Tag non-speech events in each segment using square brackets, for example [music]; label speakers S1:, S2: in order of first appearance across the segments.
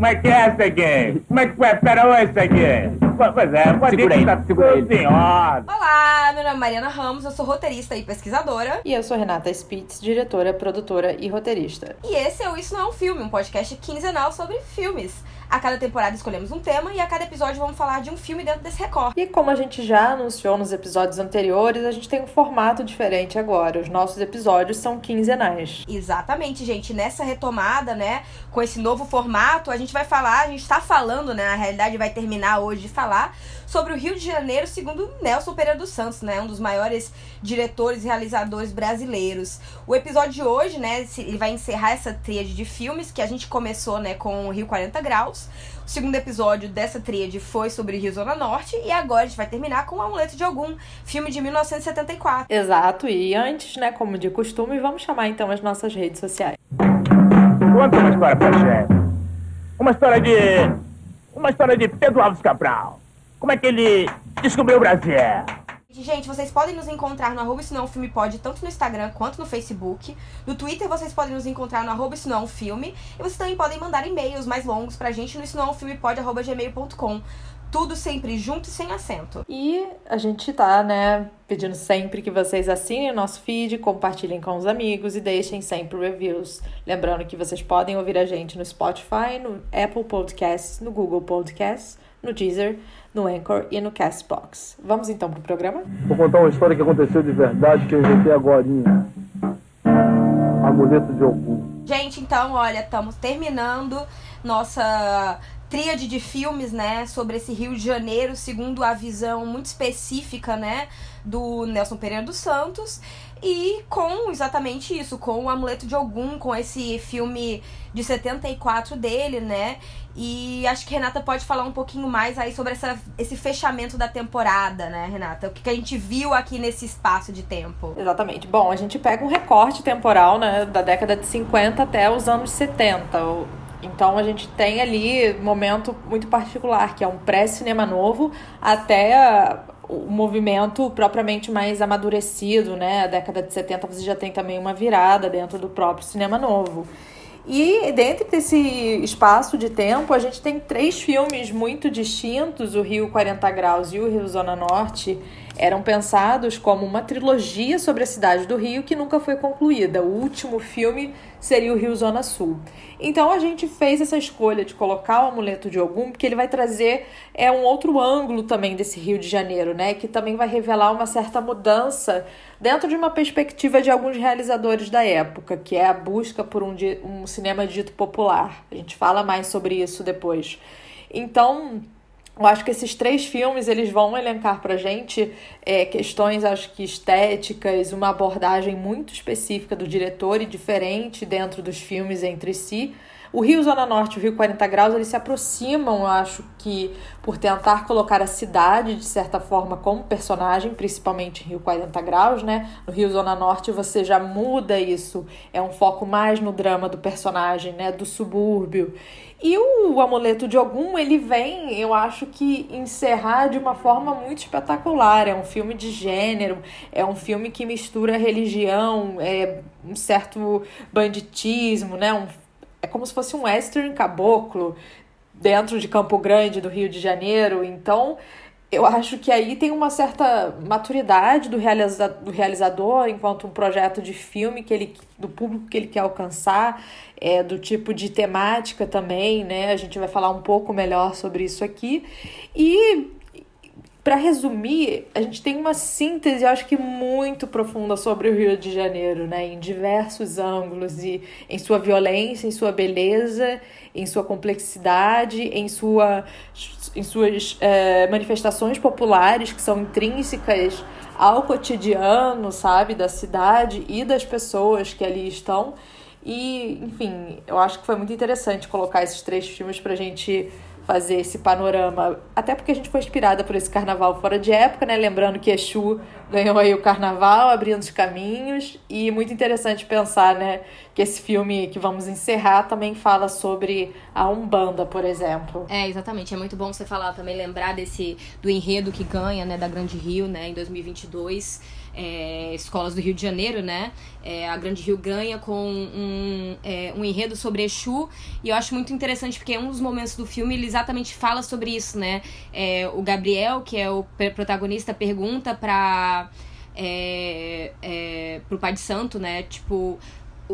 S1: Como é que é essa aqui? Como é que foi? Pera essa aqui? Pois é, pode
S2: Segura aí,
S1: tá
S2: segura aí.
S1: senhora.
S3: Olá, meu nome é Mariana Ramos, eu sou roteirista e pesquisadora.
S4: E eu sou Renata Spitz, diretora, produtora e roteirista.
S3: E esse é o Isso Não é um Filme, um podcast quinzenal sobre filmes. A cada temporada escolhemos um tema e a cada episódio vamos falar de um filme dentro desse recorte.
S4: E como a gente já anunciou nos episódios anteriores, a gente tem um formato diferente agora. Os nossos episódios são quinzenais.
S3: Exatamente, gente. Nessa retomada, né, com esse novo formato, a gente vai falar, a gente tá falando, né, na realidade vai terminar hoje de falar sobre o Rio de Janeiro, segundo Nelson Pereira dos Santos, né, um dos maiores diretores e realizadores brasileiros. O episódio de hoje, né, ele vai encerrar essa tríade de filmes que a gente começou, né, com o Rio 40 Graus. O segundo episódio dessa tríade foi sobre Rio Zona Norte e agora a gente vai terminar com o Amuleto de Ogum, filme de 1974.
S4: Exato, e antes, né, como de costume, vamos chamar então as nossas redes sociais.
S1: Conta uma história pra chefe. Uma história de... Uma história de Pedro Alves Cabral. Como é que ele descobriu o Brasil?
S3: Gente, vocês podem nos encontrar no arroba Isso Não é um Filme Pode, tanto no Instagram quanto no Facebook. No Twitter vocês podem nos encontrar no arroba Isso Não é um Filme. E vocês também podem mandar e-mails mais longos pra gente no isso não é um filme pode, arroba gmail.com. Tudo sempre junto e sem acento.
S4: E a gente tá, né, pedindo sempre que vocês assinem o nosso feed, compartilhem com os amigos e deixem sempre reviews. Lembrando que vocês podem ouvir a gente no Spotify, no Apple Podcasts, no Google Podcasts, no Deezer, no Anchor e no Castbox. Vamos então pro programa?
S5: Vou contar uma história que aconteceu de verdade que eu inventei agora. Amuleto de Ogum.
S3: Gente, então, olha, estamos terminando nossa tríade de filmes, né, sobre esse Rio de Janeiro, segundo a visão muito específica, né, do Nelson Pereira dos Santos. E com exatamente isso, com o Amuleto de Ogum, com esse filme de 74 dele, né? E acho que Renata pode falar um pouquinho mais aí sobre essa, esse fechamento da temporada, né, Renata? O que, que a gente viu aqui nesse espaço de tempo.
S4: Exatamente. Bom, a gente pega um recorte temporal, né, da década de 50 até os anos 70. Então a gente tem ali um momento muito particular, que é um pré-cinema novo até o movimento propriamente mais amadurecido, né? A década de 70 você já tem também uma virada dentro do próprio cinema novo. E dentro desse espaço de tempo, a gente tem três filmes muito distintos: o Rio 40 Graus e o Rio Zona Norte. Eram pensados como uma trilogia sobre a cidade do Rio que nunca foi concluída. O último filme seria o Rio Zona Sul. Então a gente fez essa escolha de colocar o amuleto de Ogum, porque ele vai trazer é um outro ângulo também desse Rio de Janeiro, né? Que também vai revelar uma certa mudança dentro de uma perspectiva de alguns realizadores da época, que é a busca por um, um cinema dito popular. A gente fala mais sobre isso depois. Então, eu acho que esses três filmes eles vão elencar pra gente é, questões, acho que estéticas, uma abordagem muito específica do diretor e diferente dentro dos filmes entre si. O Rio Zona Norte e o Rio 40 Graus, eles se aproximam, eu acho que, por tentar colocar a cidade, de certa forma, como personagem, principalmente Rio 40 Graus, né? No Rio Zona Norte você já muda isso, é um foco mais no drama do personagem, né? Do subúrbio. E o Amuleto de Ogum, ele vem, eu acho que, encerrar de uma forma muito espetacular. É um filme de gênero, é um filme que mistura religião, é um certo banditismo, né? Um é como se fosse um western caboclo dentro de Campo Grande, do Rio de Janeiro. Então, eu acho que aí tem uma certa maturidade do, realiza do realizador enquanto um projeto de filme que ele do público que ele quer alcançar, é, do tipo de temática também, né? A gente vai falar um pouco melhor sobre isso aqui. E para resumir, a gente tem uma síntese, acho que muito profunda sobre o Rio de Janeiro, né? Em diversos ângulos e em sua violência, em sua beleza, em sua complexidade, em, sua, em suas é, manifestações populares que são intrínsecas ao cotidiano, sabe, da cidade e das pessoas que ali estão. E, enfim, eu acho que foi muito interessante colocar esses três filmes pra gente fazer esse panorama, até porque a gente foi inspirada por esse carnaval fora de época, né? Lembrando que Exu ganhou aí o carnaval, abrindo os caminhos, e muito interessante pensar, né, que esse filme que vamos encerrar também fala sobre a Umbanda, por exemplo.
S3: É, exatamente. É muito bom você falar também, lembrar desse do enredo que ganha, né, da Grande Rio, né, em 2022 é, escolas do Rio de Janeiro, né? É, a Grande Rio ganha com um, é, um enredo sobre Exu. E eu acho muito interessante porque um dos momentos do filme ele exatamente fala sobre isso, né? É, o Gabriel, que é o protagonista, pergunta pra. É, é, pro Pai de Santo, né? Tipo,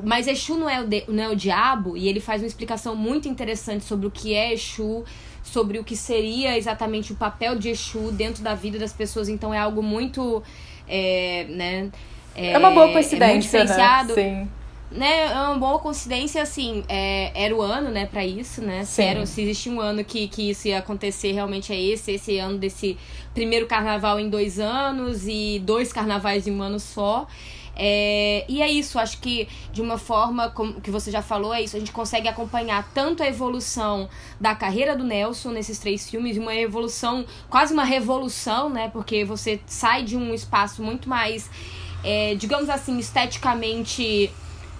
S3: mas Exu não é, o de, não é o diabo, e ele faz uma explicação muito interessante sobre o que é Exu, sobre o que seria exatamente o papel de Exu dentro da vida das pessoas. Então é algo muito é, né,
S4: é, é uma boa coincidência, é
S3: né? Sim. Né, é uma boa coincidência, assim, é, era o ano, né, para isso, né? Se, era, se existia um ano que, que isso ia acontecer, realmente é esse, esse ano desse primeiro carnaval em dois anos e dois carnavais em um ano só. É, e é isso, acho que de uma forma, como que você já falou, é isso, a gente consegue acompanhar tanto a evolução da carreira do Nelson nesses três filmes, uma evolução, quase uma revolução, né? Porque você sai de um espaço muito mais, é, digamos assim, esteticamente.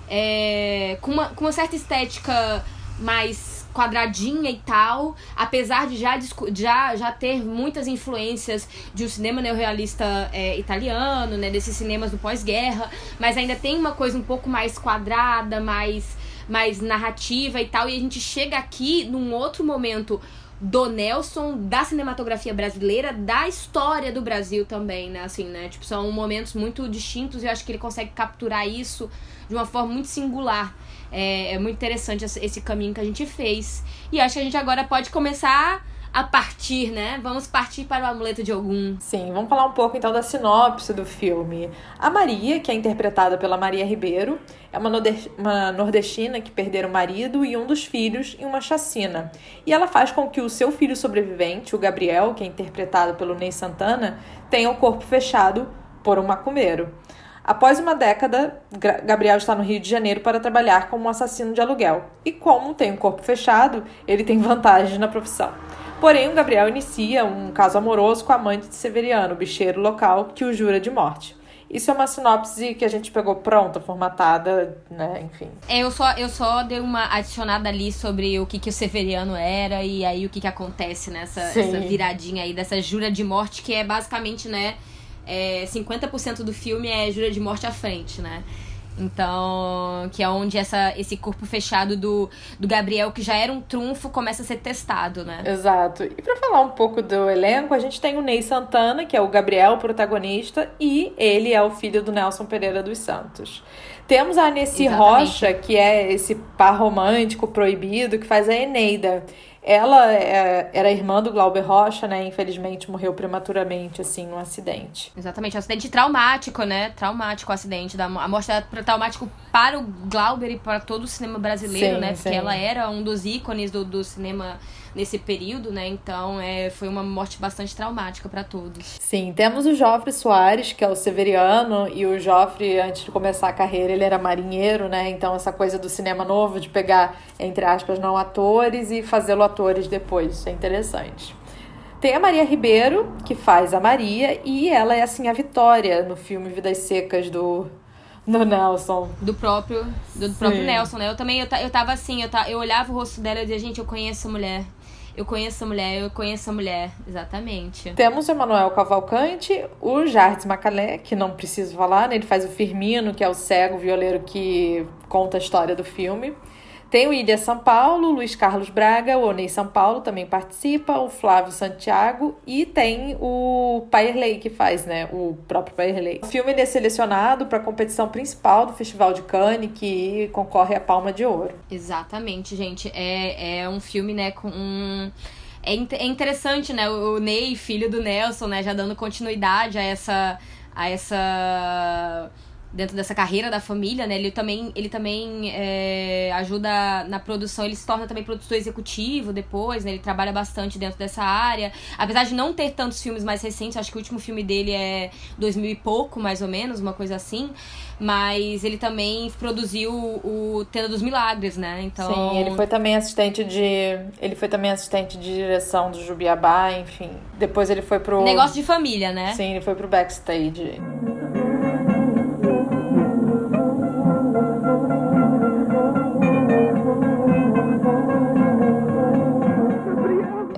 S3: É, com, uma, com uma certa estética mais quadradinha e tal, apesar de já, já, já ter muitas influências de um cinema neorrealista é, italiano, né, desses cinemas do pós-guerra, mas ainda tem uma coisa um pouco mais quadrada, mais, mais narrativa e tal, e a gente chega aqui num outro momento do Nelson, da cinematografia brasileira, da história do Brasil também, né? Assim, né? Tipo, são momentos muito distintos e eu acho que ele consegue capturar isso de uma forma muito singular. É, é muito interessante esse caminho que a gente fez. E acho que a gente agora pode começar a partir, né? Vamos partir para o amuleto de algum.
S4: Sim, vamos falar um pouco então da sinopse do filme. A Maria, que é interpretada pela Maria Ribeiro, é uma, nordestina que perdeu o marido e um dos filhos em uma chacina. E ela faz com que o seu filho sobrevivente, o Gabriel, que é interpretado pelo Ney Santana, tenha o corpo fechado por um macumbeiro. Após uma década, Gabriel está no Rio de Janeiro para trabalhar como um assassino de aluguel. E como tem um corpo fechado, ele tem [laughs] vantagem na profissão. Porém, o Gabriel inicia um caso amoroso com a amante de Severiano, o bicheiro local, que o jura de morte. Isso é uma sinopse que a gente pegou pronta, formatada, né? Enfim.
S3: É, eu só, eu só dei uma adicionada ali sobre o que, que o Severiano era e aí o que, que acontece nessa viradinha aí dessa jura de morte, que é basicamente, né? É, 50% do filme é jura de morte à frente, né? Então, que é onde essa, esse corpo fechado do, do Gabriel, que já era um trunfo, começa a ser testado, né?
S4: Exato. E para falar um pouco do elenco, a gente tem o Ney Santana, que é o Gabriel, o protagonista, e ele é o filho do Nelson Pereira dos Santos. Temos a Nessie Rocha, que é esse par romântico proibido, que faz a Eneida. Ela é, era irmã do Glauber Rocha, né? Infelizmente morreu prematuramente, assim, num acidente.
S3: Exatamente, um acidente traumático, né? Traumático o acidente. Da, a morte era traumático para o Glauber e para todo o cinema brasileiro, sim, né? Porque sim. ela era um dos ícones do, do cinema nesse período, né? Então é, foi uma morte bastante traumática para todos.
S4: Sim, temos o Joffre Soares, que é o Severiano, e o Joffre, antes de começar a carreira, ele era marinheiro, né? Então essa coisa do cinema novo, de pegar, entre aspas, não atores e fazê-lo atores depois, isso é interessante. Tem a Maria Ribeiro, que faz a Maria, e ela é assim a Vitória no filme Vidas Secas do do Nelson.
S3: Do próprio, do, do próprio Nelson, né? Eu também, eu, eu tava assim, eu, eu olhava o rosto dela e dizia, gente, eu conheço a mulher. Eu conheço a mulher, eu conheço a mulher, exatamente.
S4: Temos o Emanuel Cavalcante, o Jardim Macalé, que não preciso falar, né? Ele faz o Firmino, que é o cego violeiro que conta a história do filme. Tem o Ilha São Paulo, Luiz Carlos Braga, o Onei São Paulo também participa, o Flávio Santiago e tem o Pairley que faz, né? O próprio Pairley. O filme é selecionado para a competição principal do Festival de Cannes, que concorre à Palma de Ouro.
S3: Exatamente, gente. É, é um filme, né, com um. É, é interessante, né? O Ney, filho do Nelson, né, já dando continuidade a essa. a essa dentro dessa carreira da família, né? Ele também, ele também é, ajuda na produção, ele se torna também produtor executivo depois, né? Ele trabalha bastante dentro dessa área. Apesar de não ter tantos filmes mais recentes, acho que o último filme dele é 2000 e pouco, mais ou menos, uma coisa assim. Mas ele também produziu o Tenda dos Milagres, né? Então...
S4: Sim, ele foi também assistente de. Ele foi também assistente de direção do Jubiabá, enfim. Depois ele foi pro.
S3: Negócio de família, né?
S4: Sim, ele foi pro backstage.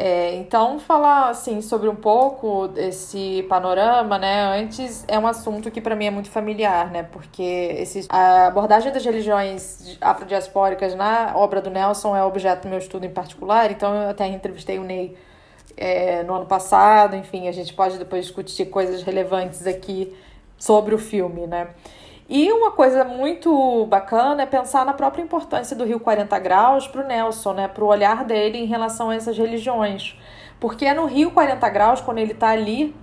S4: É, então, falar assim sobre um pouco esse panorama, né? Antes é um assunto que para mim é muito familiar, né? Porque esse, a abordagem das religiões afrodiaspóricas na obra do Nelson é objeto do meu estudo em particular. Então, eu até entrevistei o Ney é, no ano passado. Enfim, a gente pode depois discutir coisas relevantes aqui sobre o filme, né? E uma coisa muito bacana é pensar na própria importância do Rio 40 Graus para o Nelson, né? Para o olhar dele em relação a essas religiões. Porque é no Rio 40 Graus, quando ele está ali,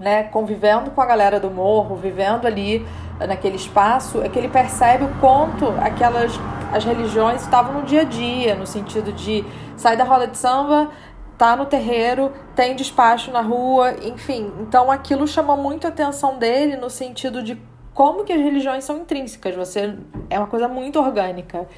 S4: né, convivendo com a galera do morro, vivendo ali naquele espaço, é que ele percebe o quanto aquelas as religiões estavam no dia a dia, no sentido de sair da roda de samba, tá no terreiro, tem despacho na rua, enfim. Então aquilo chama muito a atenção dele no sentido de como que as religiões são intrínsecas, você é uma coisa muito orgânica.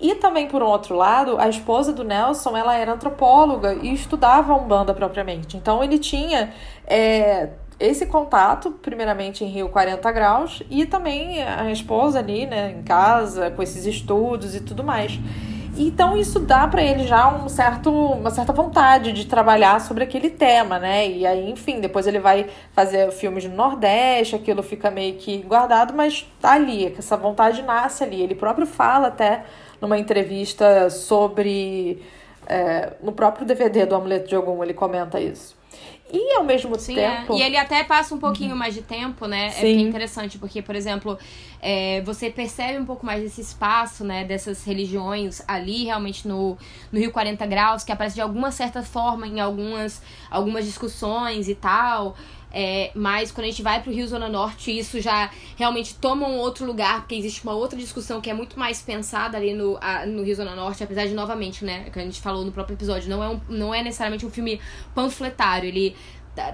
S4: E também, por um outro lado, a esposa do Nelson, ela era antropóloga e estudava Umbanda propriamente. Então, ele tinha é, esse contato, primeiramente em Rio 40 Graus, e também a esposa ali, né, em casa, com esses estudos e tudo mais. Então isso dá para ele já um certo, uma certa vontade de trabalhar sobre aquele tema, né? E aí, enfim, depois ele vai fazer filmes no Nordeste, aquilo fica meio que guardado, mas tá ali, essa vontade nasce ali. Ele próprio fala até numa entrevista sobre. É, no próprio DVD do Amuleto de Ogum, ele comenta isso. E ao mesmo Sim, é. tempo.
S3: É. E ele até passa um pouquinho uhum. mais de tempo, né? É Sim. É interessante, porque, por exemplo, é, você percebe um pouco mais desse espaço, né? Dessas religiões ali, realmente no, no Rio 40 Graus, que aparece de alguma certa forma em algumas, algumas discussões e tal. É, mas quando a gente vai pro Rio Zona Norte, isso já realmente toma um outro lugar, porque existe uma outra discussão que é muito mais pensada ali no, a, no Rio Zona Norte, apesar de, novamente, né, que a gente falou no próprio episódio, não é, um, não é necessariamente um filme panfletário, ele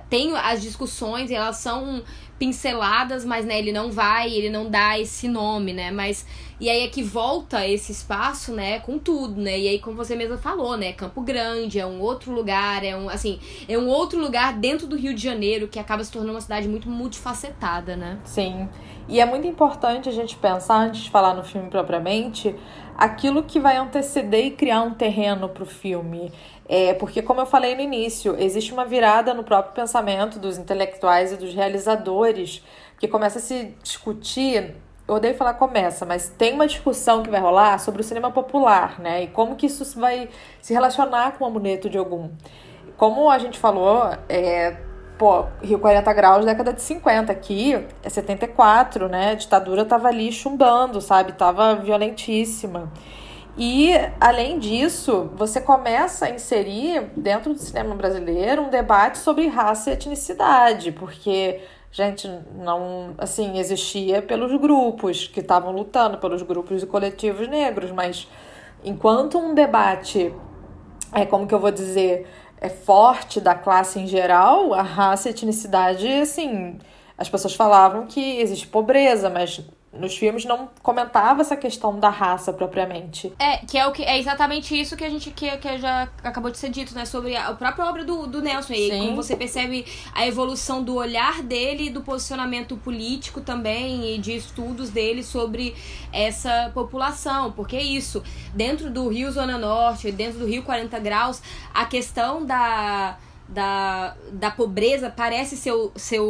S3: tem as discussões e elas são pinceladas, mas né, ele não vai, ele não dá esse nome, né? Mas e aí é que volta esse espaço, né, com tudo, né? E aí como você mesma falou, né, Campo Grande é um outro lugar, é um assim, é um outro lugar dentro do Rio de Janeiro que acaba se tornando uma cidade muito multifacetada, né?
S4: Sim. E é muito importante a gente pensar antes de falar no filme propriamente, aquilo que vai anteceder e criar um terreno para o filme. É, porque, como eu falei no início, existe uma virada no próprio pensamento dos intelectuais e dos realizadores, que começa a se discutir. Eu odeio falar começa, mas tem uma discussão que vai rolar sobre o cinema popular, né? E como que isso vai se relacionar com o amuleto de algum. Como a gente falou, é, pô, Rio 40 Graus, década de 50. Aqui é 74, né? A ditadura tava ali chumbando, sabe? Tava violentíssima. E, além disso, você começa a inserir dentro do cinema brasileiro um debate sobre raça e etnicidade, porque, gente, não, assim, existia pelos grupos que estavam lutando, pelos grupos e coletivos negros, mas enquanto um debate, é como que eu vou dizer, é forte da classe em geral, a raça e etnicidade, assim, as pessoas falavam que existe pobreza, mas nos filmes não comentava essa questão da raça propriamente.
S3: É, que é o que é exatamente isso que a gente que, que já acabou de ser dito, né, sobre a, a própria obra do, do Nelson e Sim. como você percebe a evolução do olhar dele, do posicionamento político também e de estudos dele sobre essa população, porque é isso, dentro do Rio Zona Norte, dentro do Rio 40 graus, a questão da da, da pobreza parece ser, ser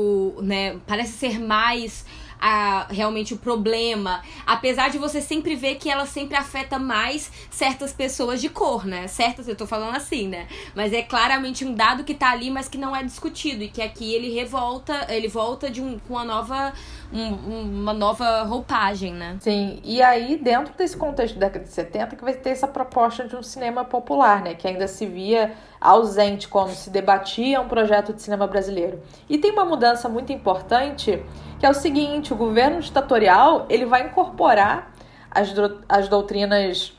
S3: né, parece ser mais a, realmente o problema. Apesar de você sempre ver que ela sempre afeta mais certas pessoas de cor, né? Certas, eu tô falando assim, né? Mas é claramente um dado que tá ali, mas que não é discutido. E que aqui ele revolta, ele volta de um, com uma nova. Um, uma nova roupagem, né?
S4: Sim, e aí dentro desse contexto da década de 70 que vai ter essa proposta de um cinema popular, né? Que ainda se via ausente quando se debatia um projeto de cinema brasileiro. E tem uma mudança muito importante, que é o seguinte, o governo ditatorial, ele vai incorporar as, do, as doutrinas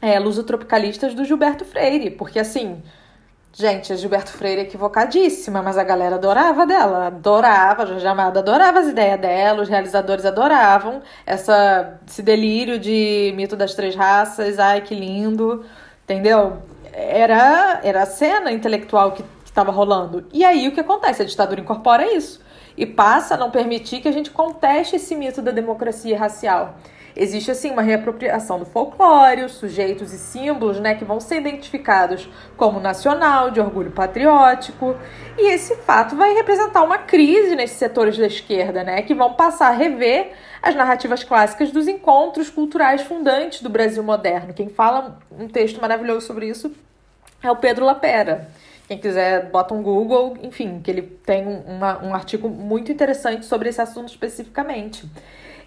S4: é, lusotropicalistas do Gilberto Freire, porque assim, gente, a Gilberto Freire é equivocadíssima, mas a galera adorava dela, adorava, a Jorge Amado adorava as ideias dela, os realizadores adoravam essa, esse delírio de mito das três raças, ai que lindo, entendeu? Era, era a cena intelectual que estava rolando. E aí o que acontece? A ditadura incorpora isso e passa a não permitir que a gente conteste esse mito da democracia racial. Existe assim uma reapropriação do folclore, os sujeitos e símbolos, né, que vão ser identificados como nacional, de orgulho patriótico, e esse fato vai representar uma crise nesses setores da esquerda, né, que vão passar a rever as narrativas clássicas dos encontros culturais fundantes do Brasil moderno. Quem fala um texto maravilhoso sobre isso é o Pedro Lapera. Quem quiser, bota um Google, enfim, que ele tem uma, um artigo muito interessante sobre esse assunto especificamente.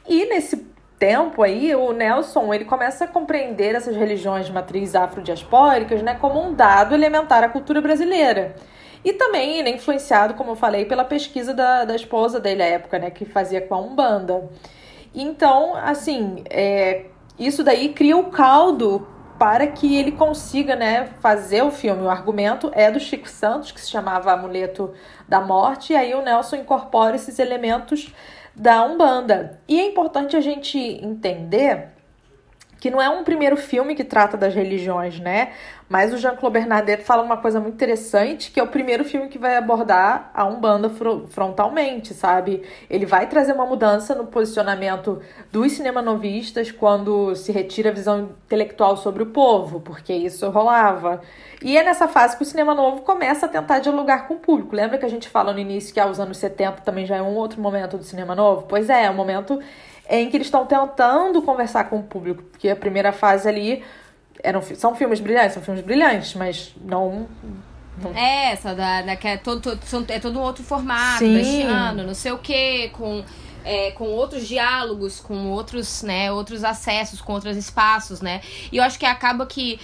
S4: E nesse tempo aí, o Nelson ele começa a compreender essas religiões de matriz afrodiaspóricas né, como um dado elementar à cultura brasileira. E também ele é influenciado, como eu falei, pela pesquisa da, da esposa dele à época, né, que fazia com a Umbanda. Então, assim, é, isso daí cria o caldo para que ele consiga né, fazer o filme. O argumento é do Chico Santos, que se chamava Amuleto da Morte, e aí o Nelson incorpora esses elementos da Umbanda. E é importante a gente entender que não é um primeiro filme que trata das religiões, né? Mas o Jean-Claude Bernadette fala uma coisa muito interessante, que é o primeiro filme que vai abordar a Umbanda frontalmente, sabe? Ele vai trazer uma mudança no posicionamento dos cinemanovistas quando se retira a visão intelectual sobre o povo, porque isso rolava. E é nessa fase que o cinema novo começa a tentar dialogar com o público. Lembra que a gente fala no início que aos anos 70 também já é um outro momento do cinema novo? Pois é, é um momento em que eles estão tentando conversar com o público, porque a primeira fase ali eram, são filmes brilhantes, são filmes brilhantes, mas não.
S3: É, essa da, da que é todo, todo, é todo um outro formato, ano, não sei o quê, com. É, com outros diálogos, com outros, né, outros acessos, com outros espaços, né? E eu acho que acaba que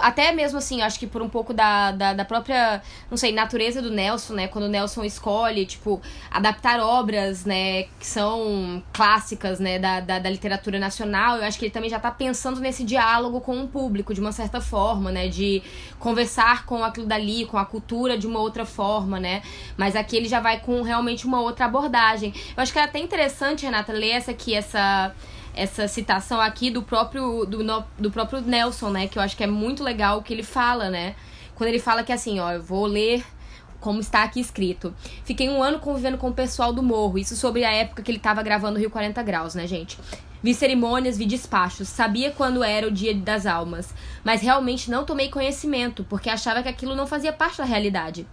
S3: até mesmo assim, acho que por um pouco da, da, da, própria, não sei, natureza do Nelson, né? Quando o Nelson escolhe, tipo, adaptar obras, né, que são clássicas, né, da, da, da, literatura nacional, eu acho que ele também já tá pensando nesse diálogo com o público, de uma certa forma, né? De conversar com aquilo dali, com a cultura de uma outra forma, né? Mas aqui ele já vai com realmente uma outra abordagem. Eu acho que é até interessante, Renata, ler essa aqui, essa essa citação aqui do próprio do, do próprio Nelson, né, que eu acho que é muito legal o que ele fala, né? Quando ele fala que assim, ó, eu vou ler como está aqui escrito. Fiquei um ano convivendo com o pessoal do morro, isso sobre a época que ele estava gravando Rio 40 Graus, né, gente? Vi cerimônias, vi despachos, sabia quando era o dia das almas, mas realmente não tomei conhecimento, porque achava que aquilo não fazia parte da realidade.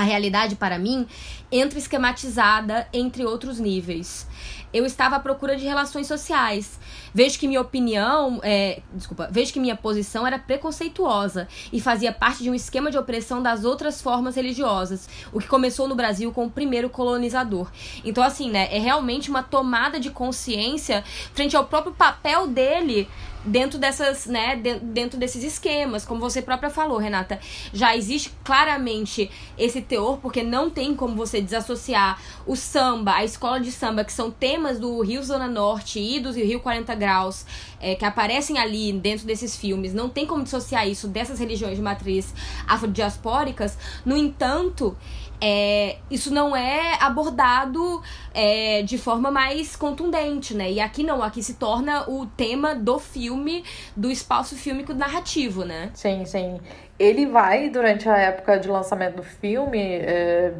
S3: A realidade, para mim, entra esquematizada entre outros níveis eu estava à procura de relações sociais. Vejo que minha opinião, é, desculpa, vejo que minha posição era preconceituosa e fazia parte de um esquema de opressão das outras formas religiosas, o que começou no Brasil com o primeiro colonizador. Então, assim, né, é realmente uma tomada de consciência frente ao próprio papel dele dentro dessas, né, dentro desses esquemas, como você própria falou, Renata, já existe claramente esse teor, porque não tem como você desassociar o samba, a escola de samba, que são temas do Rio Zona Norte e do Rio 40 Graus, é, que aparecem ali dentro desses filmes, não tem como dissociar isso dessas religiões de matriz afrodiaspóricas, no entanto, é, isso não é abordado é, de forma mais contundente, né? E aqui não, aqui se torna o tema do filme, do espaço fílmico narrativo, né?
S4: Sim, sim. Ele vai, durante a época de lançamento do filme, é,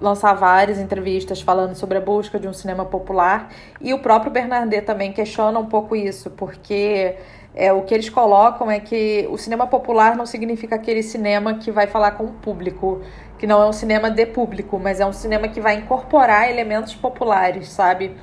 S4: lançar várias entrevistas falando sobre a busca de um cinema popular. E o próprio Bernardet também questiona um pouco isso, porque é, o que eles colocam é que o cinema popular não significa aquele cinema que vai falar com o público que não é um cinema de público, mas é um cinema que vai incorporar elementos populares, sabe?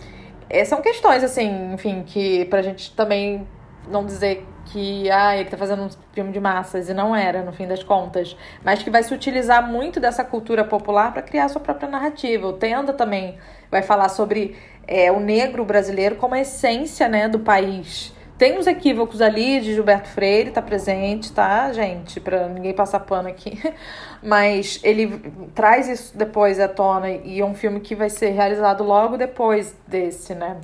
S4: É, são questões, assim, enfim, que pra gente também não dizer que ah, ele tá fazendo um filme de massas, e não era, no fim das contas, mas que vai se utilizar muito dessa cultura popular para criar sua própria narrativa. O Tenda também vai falar sobre é, o negro brasileiro como a essência né, do país tem uns equívocos ali de Gilberto Freire, tá presente, tá, gente? Pra ninguém passar pano aqui. [laughs] Mas ele traz isso depois à tona e é um filme que vai ser realizado logo depois desse, né?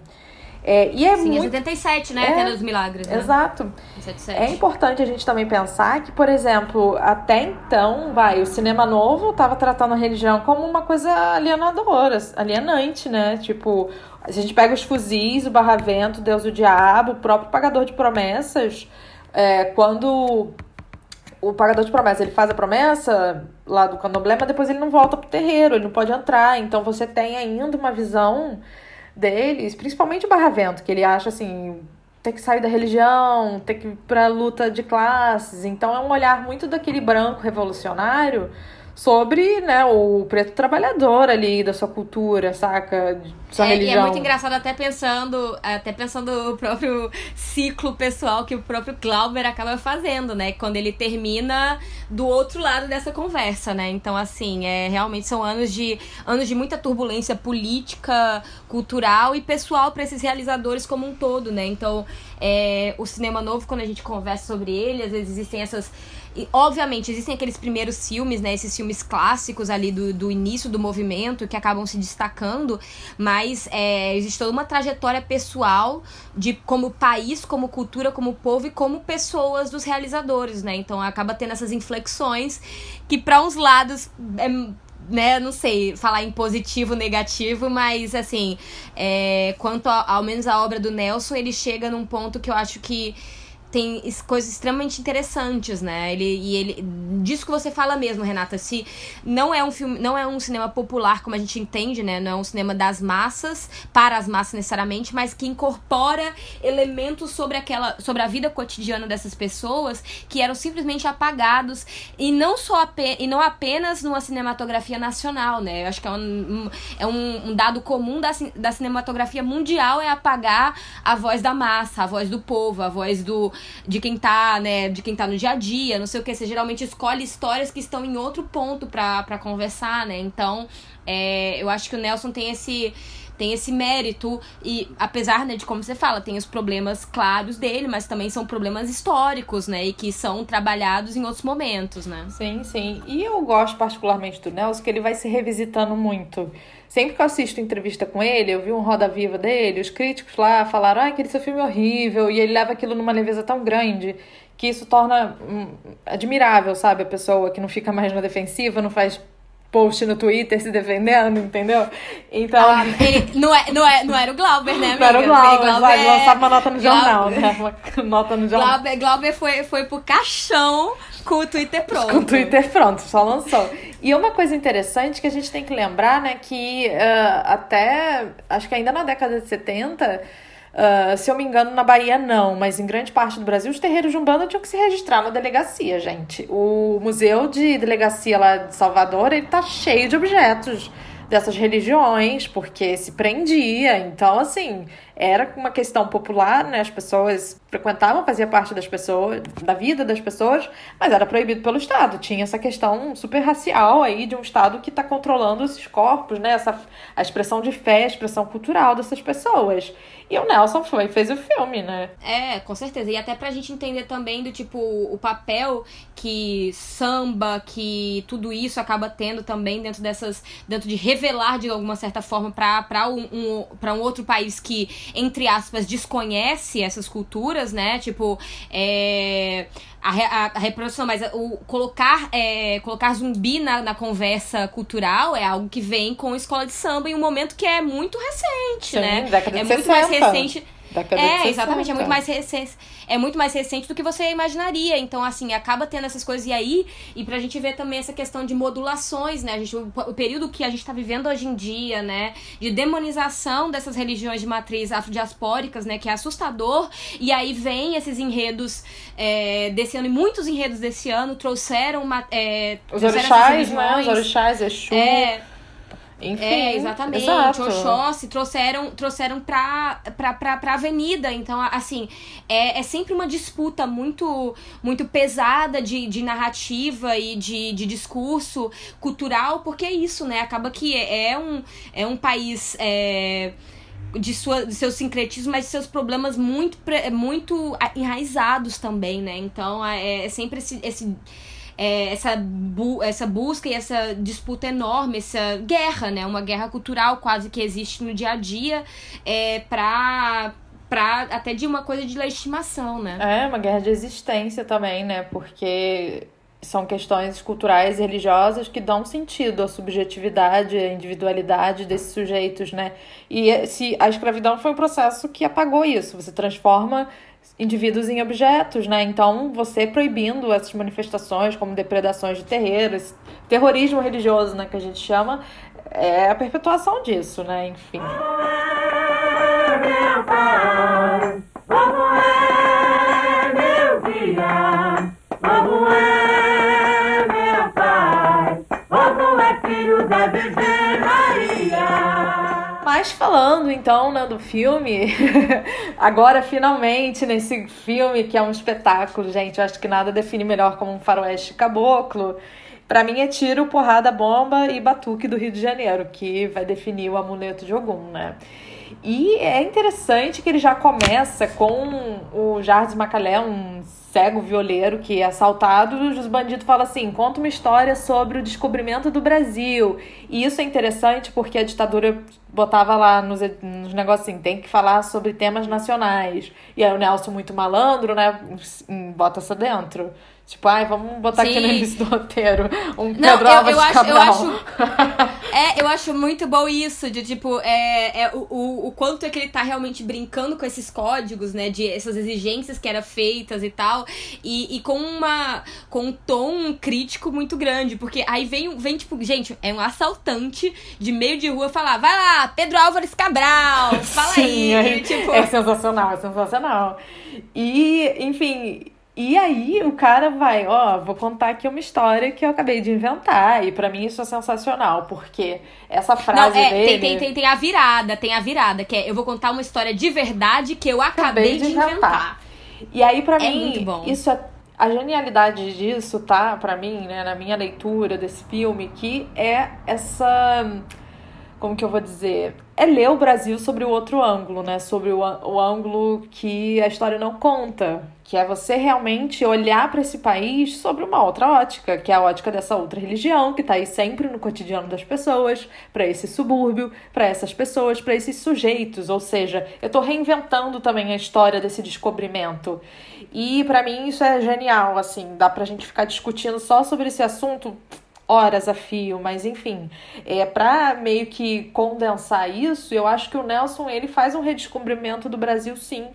S4: É, e é
S3: Sim,
S4: muito...
S3: é 77, né?
S4: É,
S3: Até dos Milagres, né?
S4: Exato.
S3: 77.
S4: É importante a gente também pensar que, por exemplo, até então, vai, o cinema novo estava tratando a religião como uma coisa alienadora, alienante, né? Tipo, a gente pega os fuzis, o barravento, Deus o diabo, o próprio pagador de promessas, é, quando o pagador de promessas ele faz a promessa lá do candomblé, mas depois ele não volta pro terreiro, ele não pode entrar. Então você tem ainda uma visão deles, principalmente o Barravento, que ele acha assim, ter que sair da religião, ter que ir pra luta de classes. Então é um olhar muito daquele branco revolucionário sobre, né, o preto trabalhador ali da sua cultura, saca? De sua
S3: É,
S4: religião.
S3: e é muito engraçado até pensando, até pensando o próprio ciclo pessoal que o próprio Glauber acaba fazendo, né? Quando ele termina do outro lado dessa conversa, né? Então, assim, é, realmente são anos de, anos de muita turbulência política, cultural e pessoal para esses realizadores como um todo, né? Então, é, o cinema novo, quando a gente conversa sobre ele, às vezes existem essas e, obviamente, existem aqueles primeiros filmes, né? Esses filmes clássicos ali do, do início do movimento que acabam se destacando, mas é, existe toda uma trajetória pessoal de como país, como cultura, como povo e como pessoas dos realizadores, né? Então acaba tendo essas inflexões que para uns lados é, né, não sei falar em positivo, negativo, mas assim, é, quanto a- ao menos a obra do Nelson, ele chega num ponto que eu acho que tem coisas extremamente interessantes, né? Ele e ele disso que você fala mesmo, Renata, se não é um filme, não é um cinema popular como a gente entende, né? Não é um cinema das massas, para as massas necessariamente, mas que incorpora elementos sobre aquela sobre a vida cotidiana dessas pessoas que eram simplesmente apagados e não só e não apenas numa cinematografia nacional, né? Eu acho que é um, é um, um dado comum da, da cinematografia mundial é apagar a voz da massa, a voz do povo, a voz do de quem tá, né, de quem tá no dia a dia, não sei o que. Você geralmente escolhe histórias que estão em outro ponto pra conversar, né? Então, é, eu acho que o Nelson tem esse tem esse mérito e apesar né, de como você fala tem os problemas claros dele mas também são problemas históricos né e que são trabalhados em outros momentos né
S4: Sim, sim. E eu gosto particularmente do Nelson, que ele vai se revisitando muito. Sempre que eu assisto entrevista com ele, eu vi um Roda Viva dele, os críticos lá falaram, ah, aquele seu filme é horrível, e ele leva aquilo numa leveza tão grande que isso torna hum, admirável, sabe? A pessoa que não fica mais na defensiva, não faz post no Twitter se defendendo, entendeu? Então.
S3: Ele, não, é, não, é, não era o Glauber né [laughs] amiga?
S4: Não era o Glauber, vai
S3: é-
S4: lançar uma nota no jornal,
S3: Glauber-
S4: né? Uma [laughs] nota no jornal.
S3: Glauber, Glauber foi, foi pro caixão com o Twitter pronto.
S4: Com o Twitter pronto, só lançou. E uma coisa interessante que a gente tem que lembrar, né, que ah, até, acho que ainda na década de 70, ah, se eu me engano, na Bahia não, mas em grande parte do Brasil, os terreiros de Umbanda tinham que se registrar na delegacia, gente. O museu de delegacia lá de Salvador, ele tá cheio de objetos dessas religiões, porque se prendia. Então, assim, era uma questão popular, né? As pessoas frequentavam, fazia parte das pessoas, da vida das pessoas, mas era proibido pelo Estado. Tinha essa questão super racial aí de um Estado que está controlando esses corpos, né? Essa, a expressão de fé, a expressão cultural dessas pessoas. E o Nelson foi fez o filme, né?
S3: É, com certeza. E até pra gente entender também do tipo o papel que samba, que tudo isso acaba tendo também dentro dessas. dentro de revelar de alguma certa forma pra, um, um, um outro país que, entre aspas, desconhece essas culturas, né? Tipo, é. A, a- a reprodução, mas o colocar, é, colocar zumbi na, na conversa cultural é algo que vem com escola de samba em um momento que é muito recente,
S4: Sim,
S3: né? é muito mais
S4: 60.
S3: recente.
S4: Década
S3: É,
S4: 60.
S3: exatamente, é muito mais recente. É muito mais recente do que você imaginaria. Então, assim, acaba tendo essas coisas. E aí, e pra gente ver também essa questão de modulações, né? A gente, o, o período que a gente tá vivendo hoje em dia, né? De demonização dessas religiões de matriz afrodiaspóricas, né? Que é assustador. E aí vem esses enredos é, desse ano, e muitos enredos desse ano trouxeram uma. É,
S4: Os orixás, né? Os orixás, Exu.
S3: É,
S4: Enfim,
S3: é, exatamente.
S4: Exato.
S3: Oxóssi trouxeram, trouxeram pra, pra, pra, pra avenida. Então, assim, é, é sempre uma disputa muito muito pesada de, de narrativa e de, de discurso cultural, porque é isso, né? Acaba que é, é um, é um país. é, de, sua, de seu sincretismo, mas de seus problemas muito, muito enraizados também, né? Então é, é sempre esse, esse é, essa, bu essa busca e essa disputa enorme, essa guerra, né? Uma guerra cultural quase que existe no dia a dia é, pra pra até de uma coisa de legitimação, né?
S4: É, uma guerra de existência também, né? Porque são questões culturais e religiosas que dão sentido à subjetividade, à individualidade desses sujeitos, né? E se a escravidão foi um processo que apagou isso, você transforma indivíduos em objetos, né? Então, você proibindo essas manifestações como depredações de terreiros, terrorismo religioso, né, que a gente chama, é a perpetuação disso, né? Enfim. Como é meu como é meu pai, como é filho da Virgem. Mas falando então né, do filme, [laughs] agora finalmente nesse filme que é um espetáculo, gente, eu acho que nada define melhor como um faroeste caboclo. Para mim é tiro, porrada, bomba e batuque do Rio de Janeiro, que vai definir o amuleto de Ogum, né? E é interessante que ele já começa com o Jardim Macalé, um cego violeiro que é assaltado, os bandidos falam assim: conta uma história sobre o descobrimento do Brasil. E isso é interessante porque a ditadura botava lá nos, nos negócios assim, tem que falar sobre temas nacionais. E aí o Nelson, muito malandro, né, bota isso dentro. Tipo, ai, vamos botar Sim. aqui no início do roteiro um Não, Pedro eu, eu acho, eu acho [laughs]
S3: É, eu acho muito bom isso, de tipo, é, é o, o, o quanto é que ele tá realmente brincando com esses códigos, né? De essas exigências que eram feitas e tal. E, e com uma. com um tom crítico muito grande. Porque aí vem, vem, tipo, gente, é um assaltante de meio de rua falar, vai lá, Pedro Álvares Cabral, fala Sim, aí. É, tipo...
S4: é sensacional, é sensacional. E, enfim e aí o cara vai, ó, vou contar aqui uma história que eu acabei de inventar. E para mim isso é sensacional, porque essa frase Não, é, dele...
S3: Tem, tem, tem, tem, a virada, tem a virada, que é eu vou contar uma história de verdade que eu acabei, acabei de, inventar. inventar.
S4: E aí para é mim, isso é a genialidade disso, tá? Para mim, né, na minha leitura desse filme, que é essa como que eu vou dizer? É ler o Brasil sobre o outro ângulo, né? Sobre o, o ângulo que a história não conta. Que é você realmente olhar para esse país sobre uma outra ótica, que é a ótica dessa outra religião, que tá aí sempre no cotidiano das pessoas, para esse subúrbio, para essas pessoas, para esses sujeitos. Ou seja, eu tô reinventando também a história desse descobrimento. E para mim isso é genial, assim, dá pra gente ficar discutindo só sobre esse assunto horas a fio, mas enfim, é para meio que condensar isso, eu acho que o Nelson ele faz um redescobrimento do Brasil sim,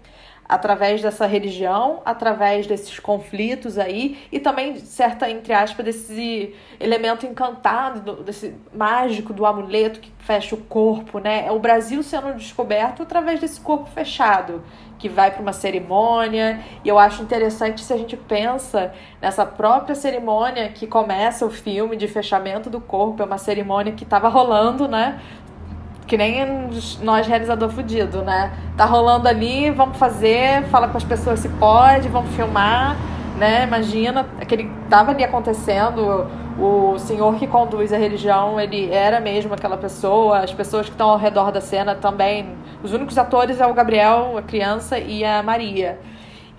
S4: através dessa religião, através desses conflitos aí e também certa entre aspas desse elemento encantado, desse mágico do amuleto que fecha o corpo, né? É o Brasil sendo descoberto através desse corpo fechado que vai para uma cerimônia. E eu acho interessante se a gente pensa nessa própria cerimônia que começa o filme de fechamento do corpo, é uma cerimônia que estava rolando, né? Que nem nós, realizador fudido, né? Tá rolando ali, vamos fazer, fala com as pessoas se pode, vamos filmar, né? Imagina, aquele tava ali acontecendo o senhor que conduz a religião, ele era mesmo aquela pessoa, as pessoas que estão ao redor da cena também. Os únicos atores é o Gabriel, a criança, e a Maria.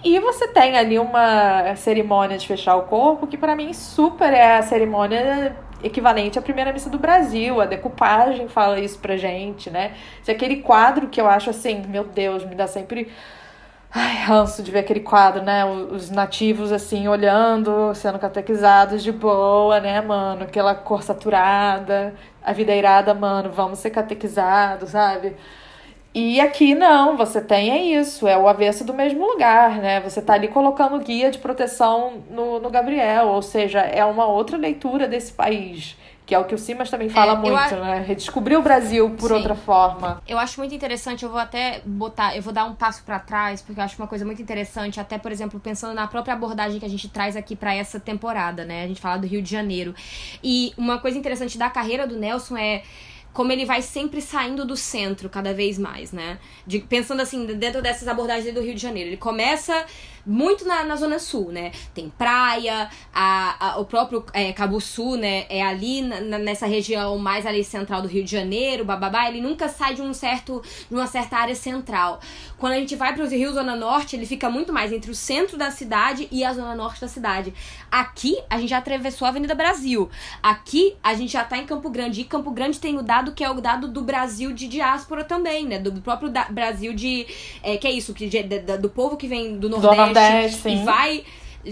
S4: E você tem ali uma cerimônia de fechar o corpo, que para mim super é a cerimônia equivalente à primeira missa do Brasil. A decupagem fala isso pra gente, né? Se aquele quadro que eu acho assim, meu Deus, me dá sempre Ai, ranço de ver aquele quadro, né? Os nativos, assim, olhando, sendo catequizados de boa, né, mano? Aquela cor saturada, a vida irada, mano, vamos ser catequizados, sabe? E aqui não, você tem é isso, é o avesso do mesmo lugar, né? Você tá ali colocando guia de proteção no, no Gabriel, ou seja, é uma outra leitura desse país. Que é o que o Simas também fala é, muito, a... né? Redescobrir o Brasil por Sim. outra forma.
S3: Eu acho muito interessante, eu vou até botar, eu vou dar um passo para trás, porque eu acho uma coisa muito interessante, até, por exemplo, pensando na própria abordagem que a gente traz aqui para essa temporada, né? A gente fala do Rio de Janeiro. E uma coisa interessante da carreira do Nelson é como ele vai sempre saindo do centro cada vez mais, né? De, pensando assim, dentro dessas abordagens do Rio de Janeiro. Ele começa muito na, na Zona Sul, né? Tem praia, a, a o próprio é, Cabo Sul, né? É ali na, nessa região mais ali central do Rio de Janeiro, bababá. Ele nunca sai de um certo, de uma certa área central. Quando a gente vai para os rios Zona Norte, ele fica muito mais entre o centro da cidade e a Zona Norte da cidade. Aqui, a gente já atravessou a Avenida Brasil. Aqui, a gente já tá em Campo Grande. E Campo Grande tem o dado que é o dado do Brasil de diáspora também, né? Do próprio da, Brasil de... É, que é isso, que, de, de, do povo que vem do Nordeste
S4: Nordeste,
S3: e vai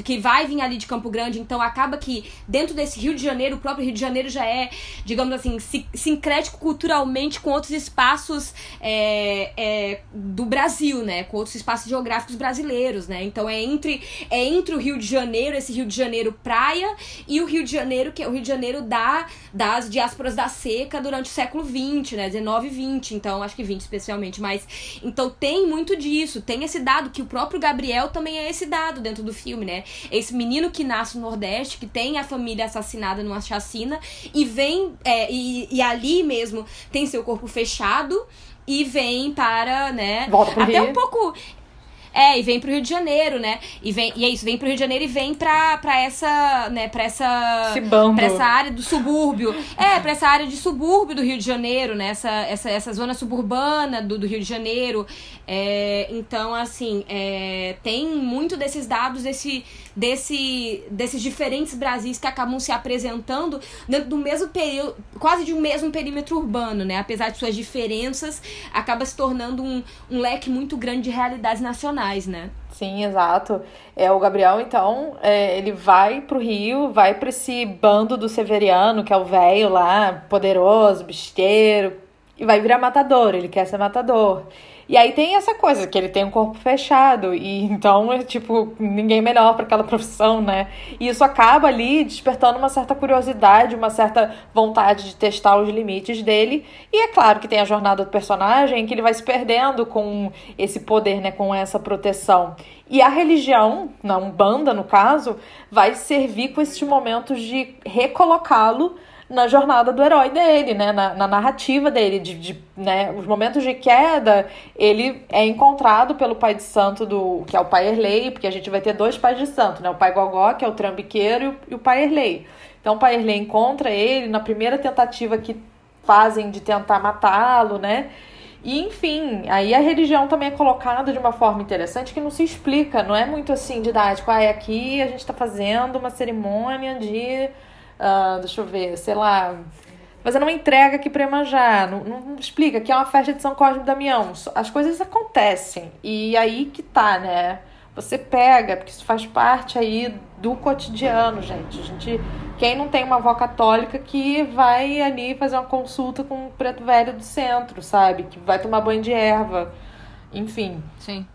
S3: que vai vir ali de Campo Grande, então acaba que dentro desse Rio de Janeiro, o próprio Rio de Janeiro já é, digamos assim, sincrético culturalmente com outros espaços é, é, do Brasil, né? Com outros espaços geográficos brasileiros, né? Então é entre, é entre o Rio de Janeiro, esse Rio de Janeiro praia, e o Rio de Janeiro, que é o Rio de Janeiro da, das diásporas da seca durante o século XX, né? 19 e 20, então acho que 20 especialmente, mas então tem muito disso, tem esse dado que o próprio Gabriel também é esse dado dentro do filme, né? Esse menino que nasce no Nordeste, que tem a família assassinada numa chacina, e vem, é, e, e ali mesmo tem seu corpo fechado e vem para, né?
S4: Volta pro
S3: até
S4: Rio.
S3: um pouco é, e vem pro Rio de Janeiro, né? E, vem, e é isso, vem pro Rio de Janeiro e vem pra, pra essa, né, pra essa... Pra essa área do subúrbio. É, pra essa área de subúrbio do Rio de Janeiro, né? Essa, essa, essa zona suburbana do, do Rio de Janeiro. É, então, assim, é, tem muito desses dados, desse, desse, desses diferentes Brasis que acabam se apresentando dentro do mesmo período, quase de um mesmo perímetro urbano, né? Apesar de suas diferenças, acaba se tornando um, um leque muito grande de realidades nacionais, né?
S4: Sim, exato. É, o Gabriel, então, é, ele vai pro Rio, vai pra esse bando do Severiano, que é o velho lá, poderoso, bisteiro, e vai virar matador, ele quer ser matador. E aí tem essa coisa, que ele tem um corpo fechado, e então é tipo, ninguém melhor para aquela profissão, né? E isso acaba ali despertando uma certa curiosidade, uma certa vontade de testar os limites dele. E é claro que tem a jornada do personagem, que ele vai se perdendo com esse poder, né? Com essa proteção. E a religião, na Umbanda no caso, vai servir com esses momentos de recolocá-lo na jornada do herói dele, né? Na, na narrativa dele, de, de, né? Os momentos de queda, ele é encontrado pelo pai de santo do. que é o pai Erlei, porque a gente vai ter dois pais de santo, né? O pai Gogó, que é o trambiqueiro, e o, e o pai Erlei. Então o pai Erlei encontra ele na primeira tentativa que fazem de tentar matá-lo, né? E enfim, aí a religião também é colocada de uma forma interessante que não se explica, não é muito assim didático. Ah, é aqui a gente está fazendo uma cerimônia de Uh, deixa eu ver, sei lá. Mas não entrega aqui pra Iemanjá, não, não, não, explica que é uma festa de São Cosme e Damião. As coisas acontecem. E aí que tá, né? Você pega, porque isso faz parte aí do cotidiano, gente. A gente. Quem não tem uma avó católica que vai ali fazer uma consulta com o preto velho do centro, sabe? Que vai tomar banho de erva. Enfim.
S3: Sim.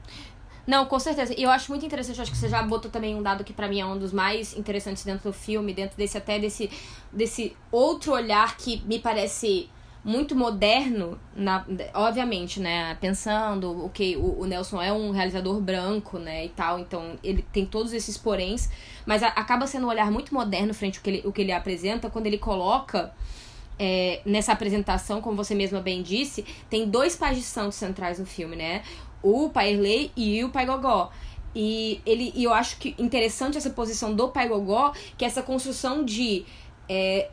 S3: Não, com certeza. E eu acho muito interessante, acho que você já botou também um dado que para mim é um dos mais interessantes dentro do filme, dentro desse até desse, desse outro olhar que me parece muito moderno, na, obviamente, né? Pensando o que o, o, Nelson é um realizador branco, né? E tal, então ele tem todos esses poréns, mas a, acaba sendo um olhar muito moderno frente ao que ele, o que ele apresenta quando ele coloca. É, nessa apresentação, como você mesma bem disse, tem dois pais de santos centrais no filme, né? O Pai Erlei e o Pai Gogó. E, ele, e eu acho que interessante essa posição do Pai Gogó, que é essa construção de. É,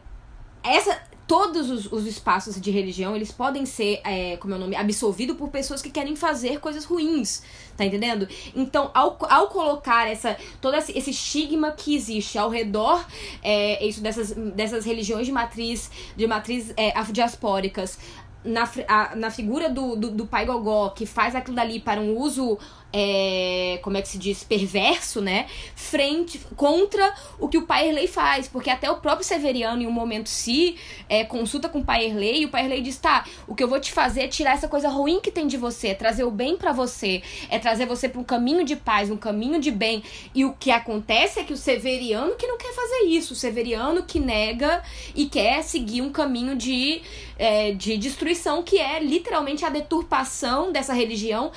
S3: essa, todos os, os, espaços de religião, eles podem ser, é, como é o nome, absolvidos por pessoas que querem fazer coisas ruins, tá entendendo? Então, ao, ao colocar essa, todo esse, estigma que existe ao redor é, isso dessas, dessas religiões de matriz, de matriz é, afrodiaspóricas, na, a, na figura do, do, do, pai Gogó, que faz aquilo dali para um uso, é, como é que se diz, perverso, né? Frente, contra o que o pai Erlei faz. Porque até o próprio Severiano, em um momento, se é, consulta com o pai Erlei, e o pai Erlei diz: tá, o que eu vou te fazer é tirar essa coisa ruim que tem de você, é trazer o bem para você, é trazer você para um caminho de paz, um caminho de bem. E o que acontece é que o Severiano que não quer fazer isso, o Severiano que nega e quer seguir um caminho de, é, de destruição, que é literalmente a deturpação dessa religião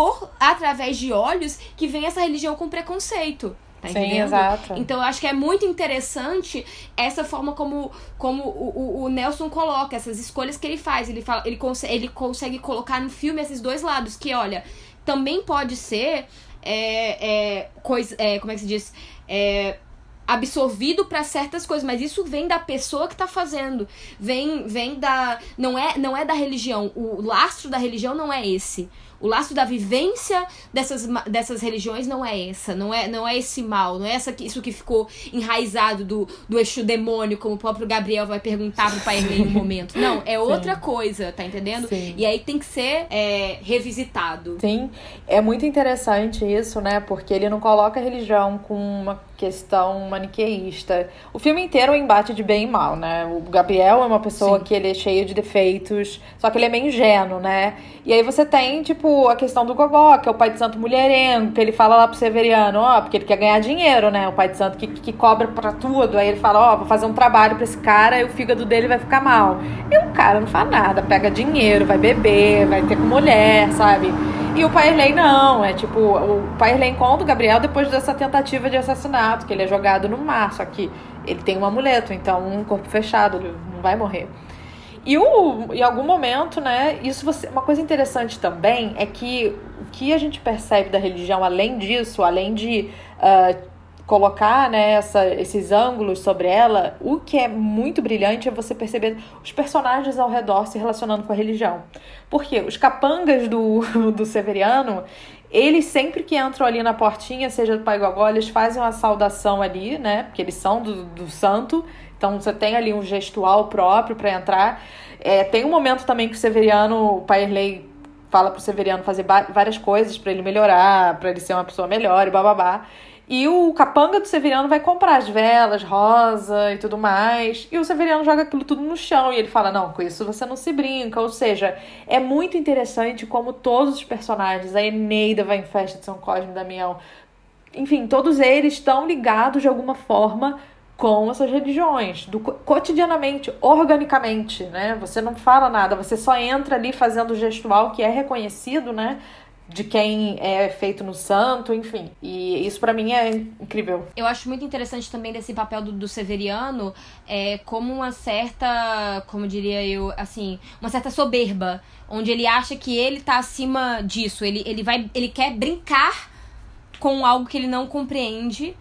S3: por através de olhos que vem essa religião com preconceito. Tá
S4: Sim,
S3: entendendo?
S4: exato.
S3: Então eu acho que é muito interessante essa forma como, como o, o- o Nelson coloca, essas escolhas que ele faz. Ele, fala, ele, conse- ele consegue colocar no filme esses dois lados, que olha, também pode ser é, é, coisa, é, como é que se diz? É, absorvido para certas coisas, mas isso vem da pessoa que tá fazendo. Vem vem da não é não é da religião. O lastro da religião não é esse. O lastro da vivência dessas, dessas religiões não é essa, não é, não é esse mal, não é essa, isso que ficou enraizado do, do eixo demônio, como o próprio Gabriel vai perguntar pro pai em um momento. Não, é outra coisa, tá entendendo?
S4: Sim.
S3: E aí tem que ser é, revisitado.
S4: Sim, é muito interessante isso, né? Porque ele não coloca a religião com uma questão maniqueísta. O filme inteiro é um embate de bem e mal, né? O Gabriel é uma pessoa
S3: Sim.
S4: que ele é cheio de defeitos, só que ele é meio ingênuo, né? E aí você tem, tipo, a questão do Gogó, que é o pai de santo mulherengo, que ele fala lá pro Severiano, ó, porque ele quer ganhar dinheiro, né? O pai de santo que, que cobra pra tudo. Aí ele fala, ó, vou fazer um trabalho pra esse cara e o fígado dele vai ficar mal. E o cara não faz nada, pega dinheiro, vai beber, vai ter com mulher, sabe? E o Paerley não, é tipo, o Paerley encontra o Gabriel depois dessa tentativa de assassinato, que ele é jogado no mar, só que ele tem um amuleto, então um corpo fechado, ele não vai morrer. E o, em algum momento, né, isso você, uma coisa interessante também é que o que a gente percebe da religião, além disso, além de ah, colocar né, essa, esses ângulos sobre ela, o que é muito brilhante é você perceber os personagens ao redor se relacionando com a religião. Porque os capangas do, [laughs] do Severiano, eles sempre que entram ali na portinha, seja do Pai Gogó, eles fazem uma saudação ali, né? Porque eles são do, do santo. Então você tem ali um gestual próprio para entrar. É, tem um momento também que o Severiano, o Pai Erlei fala pro Severiano fazer várias coisas para ele melhorar, para ele ser uma pessoa melhor e bababá. E o capanga do Severiano vai comprar as velas, rosa e tudo mais. E o Severiano joga aquilo tudo no chão. E ele fala: Não, com isso você não se brinca. Ou seja, é muito interessante como todos os personagens, a Eneida vai em festa de São Cosme e Damião. Enfim, todos eles estão ligados de alguma forma com essas religiões, do, co- cotidianamente, organicamente, né? Você não fala nada, você só entra ali fazendo o gestual que é reconhecido, né? De quem é feito no santo, enfim. E isso pra mim é incrível.
S3: Eu acho muito interessante também desse papel do, do Severiano é, como uma certa, como diria eu, assim, uma certa soberba, onde ele acha que ele tá acima disso. Ele, ele vai. Ele quer brincar com algo que ele não compreende.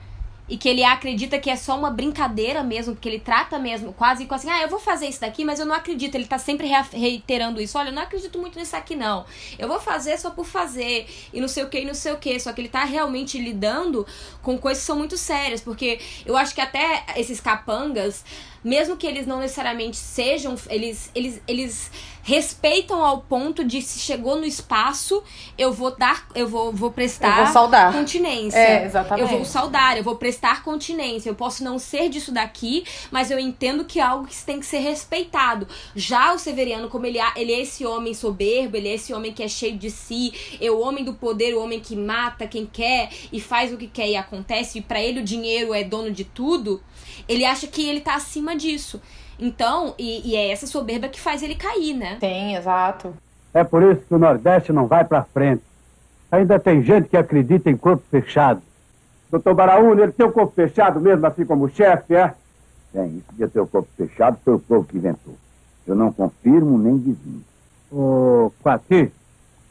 S3: E que ele acredita que é só uma brincadeira mesmo, porque ele trata mesmo quase com assim, ah, eu vou fazer isso daqui, mas eu não acredito. Ele tá sempre reiterando isso. Olha, eu não acredito muito nisso aqui, não. Eu vou fazer só por fazer. E não sei o que, e não sei o que. Só que ele tá realmente lidando com coisas que são muito sérias. Porque eu acho que até esses capangas, mesmo que eles não necessariamente sejam, eles, eles, eles respeitam ao ponto de se chegou no espaço, eu vou dar, eu vou, vou prestar
S4: Eu vou saudar.
S3: continência.
S4: É, exatamente.
S3: Eu vou saudar, eu vou prestar continência. Eu posso não ser disso daqui, mas eu entendo que é algo que tem que ser respeitado. Já o Severiano, como ele, é- ele é esse homem soberbo, ele é esse homem que é cheio de si, é o homem do poder, o homem que mata quem quer e faz o que quer e acontece, e pra ele o dinheiro é dono de tudo, ele acha que ele tá acima disso. Então, e, e é essa soberba que faz ele cair, né?
S4: Sim, exato.
S5: É por isso que o Nordeste não vai pra frente. Ainda tem gente que acredita em corpo fechado.
S6: Doutor Baraúna, ele tem o corpo fechado mesmo, assim como o chefe, é?
S2: Bem, isso de ter o corpo fechado foi o povo que inventou. Eu não confirmo nem desminto.
S5: Ô, Quati,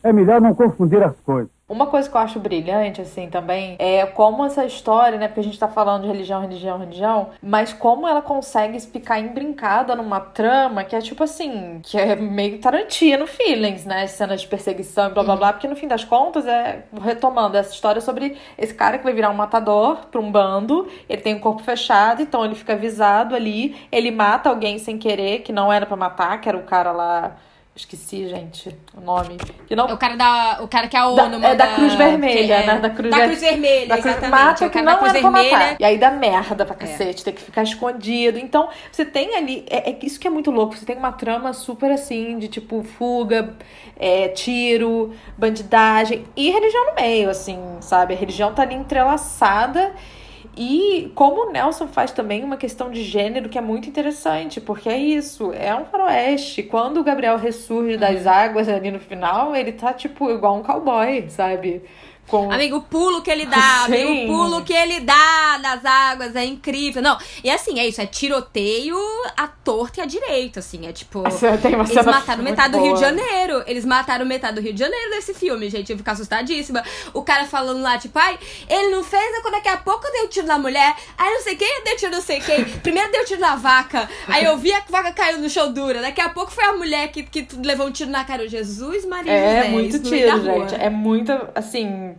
S5: é melhor não confundir as coisas.
S4: Uma coisa que eu acho brilhante, assim, também, é como essa história, né? Porque a gente tá falando de religião, religião, religião, mas como ela consegue ficar embrincada numa trama que é tipo assim, que é meio Tarantino feelings, né? Cenas de perseguição e blá blá blá, porque no fim das contas é, retomando essa história sobre esse cara que vai virar um matador pra um bando, ele tem um corpo fechado, então ele fica avisado ali, ele mata alguém sem querer, que não era pra matar, que era o cara lá. Esqueci, gente, o nome. Que não
S3: É o cara da. O cara que a ONU
S4: da, é da Cruz Vermelha,
S3: que é-
S4: né? Da Cruz,
S3: da Cruz Vermelha,
S4: da Cruz
S3: exatamente.
S4: Mata
S3: É o
S4: que
S3: cara
S4: não era pra
S3: Vermelha.
S4: matar. E aí dá merda pra cacete, tem que ficar escondido. Então, você tem ali. É, é isso que é muito louco. Você tem uma trama super assim, de tipo, fuga, é, tiro, bandidagem e religião no meio, assim, sabe? A religião tá ali entrelaçada. E como o Nelson faz também uma questão de gênero que é muito interessante, porque é isso, é um faroeste. Quando o Gabriel ressurge das águas ali no final, ele tá tipo igual um cowboy, sabe? Com...
S3: Amigo, o pulo que ele dá, [laughs] amigo,
S4: Sim.
S3: o pulo que ele dá nas águas é incrível. Não, e assim, é isso, é tiroteio à torta e à direita, assim, é tipo...
S4: Tem uma
S3: Eles mataram
S4: muito
S3: metade do Rio de. Janeiro. Eles mataram metade do Rio de Janeiro nesse filme, gente. Eu ficar assustadíssima. O cara falando lá, tipo, ai, ele não fez, aí quando daqui a pouco eu dei um tiro na mulher. Aí não sei quem deu tiro não sei quem. Primeiro deu tiro na vaca. Aí eu vi a vaca caiu no chão dura. Daqui a pouco foi a mulher que, que levou um tiro na cara. Jesus, Maria
S4: É
S3: José,
S4: muito tiro, gente. É muita, assim.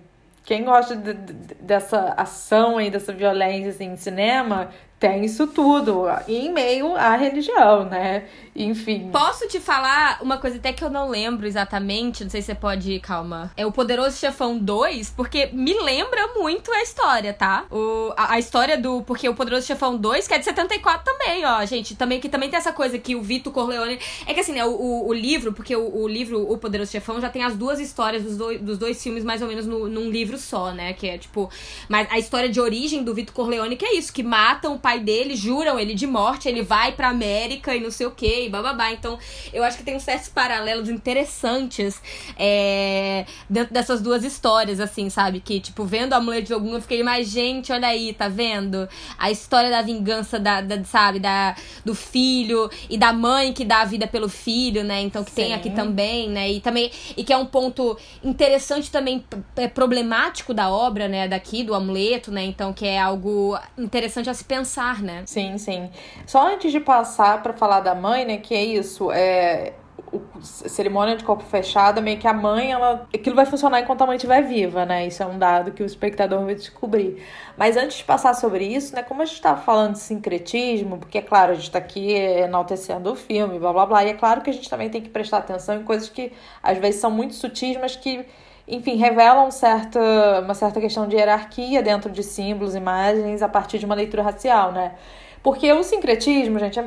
S4: Quem gosta de- de- dessa ação aí, dessa violência assim, em cinema, tem isso tudo. Em meio à religião, né? Enfim.
S3: Posso te falar uma coisa até que eu não lembro exatamente, não sei se você pode, calma. É o Poderoso Chefão 2, porque me lembra muito a história, tá? O, a, a história do. Porque o Poderoso Chefão 2, que é de 74 também, ó, gente. Também, que também tem essa coisa que o Vito Corleone. É que assim, né, o, o, o livro, porque o, o livro O Poderoso Chefão já tem as duas histórias dos dois, dos dois filmes, mais ou menos, no, num livro só, né? Que é tipo. Mas a história de origem do Vito Corleone, que é isso, que matam o pai dele, juram ele de morte, ele vai pra América e não sei o que, e bababá. Então, eu acho que tem uns certos paralelos interessantes é, dentro dessas duas histórias, assim, sabe? Que, tipo, vendo a mulher de Ogum, eu fiquei, mas, gente, olha aí, tá vendo? A história da vingança, da, da- sabe, da, do filho e da mãe que dá a vida pelo filho, né? Então, que tem
S4: Sim.
S3: aqui também, né? E também, e que é um ponto interessante também, é problemático da obra, né? Daqui, do amuleto, né? Então, que é algo interessante a se pensar, né?
S4: Sim, sim. Só antes de passar pra falar da mãe, né, que é isso, é o, cerimônia de corpo fechado, meio que a mãe, ela, aquilo vai funcionar enquanto a mãe estiver viva, né? Isso é um dado que o espectador vai descobrir. Mas antes de passar sobre isso, né, como a gente tá falando de sincretismo, porque é claro, a gente tá aqui enaltecendo o filme, blá blá blá, e é claro que a gente também tem que prestar atenção em coisas que às vezes são muito sutis, mas que enfim, revelam certa, uma certa questão de hierarquia dentro de símbolos, imagens, a partir de uma leitura racial, né? Porque o sincretismo, gente, é-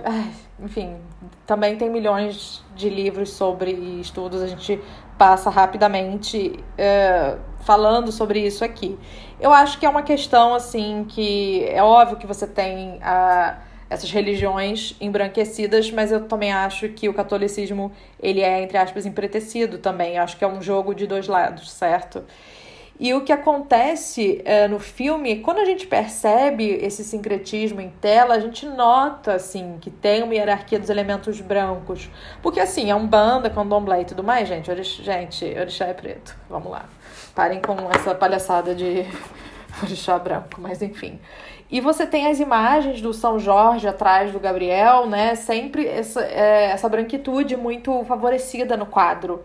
S4: enfim, também tem milhões de livros sobre estudos, a gente passa rapidamente é, falando sobre isso aqui. Eu acho que é uma questão, assim, que é óbvio que você tem a essas religiões embranquecidas, mas eu também acho que o catolicismo ele é entre aspas empretecido também. Eu acho que é um jogo de dois lados, certo? E o que acontece eh, no filme, quando a gente percebe esse sincretismo em tela, a gente nota, assim, que tem uma hierarquia dos elementos brancos. Porque, assim, é um banda, candomblé e tudo mais, gente. Orixá, gente, orixá é preto. Vamos lá. Parem com essa palhaçada de [laughs] orixá branco, mas enfim. E você tem as imagens do São Jorge atrás do Gabriel, né? Sempre essa, é, essa branquitude muito favorecida no quadro.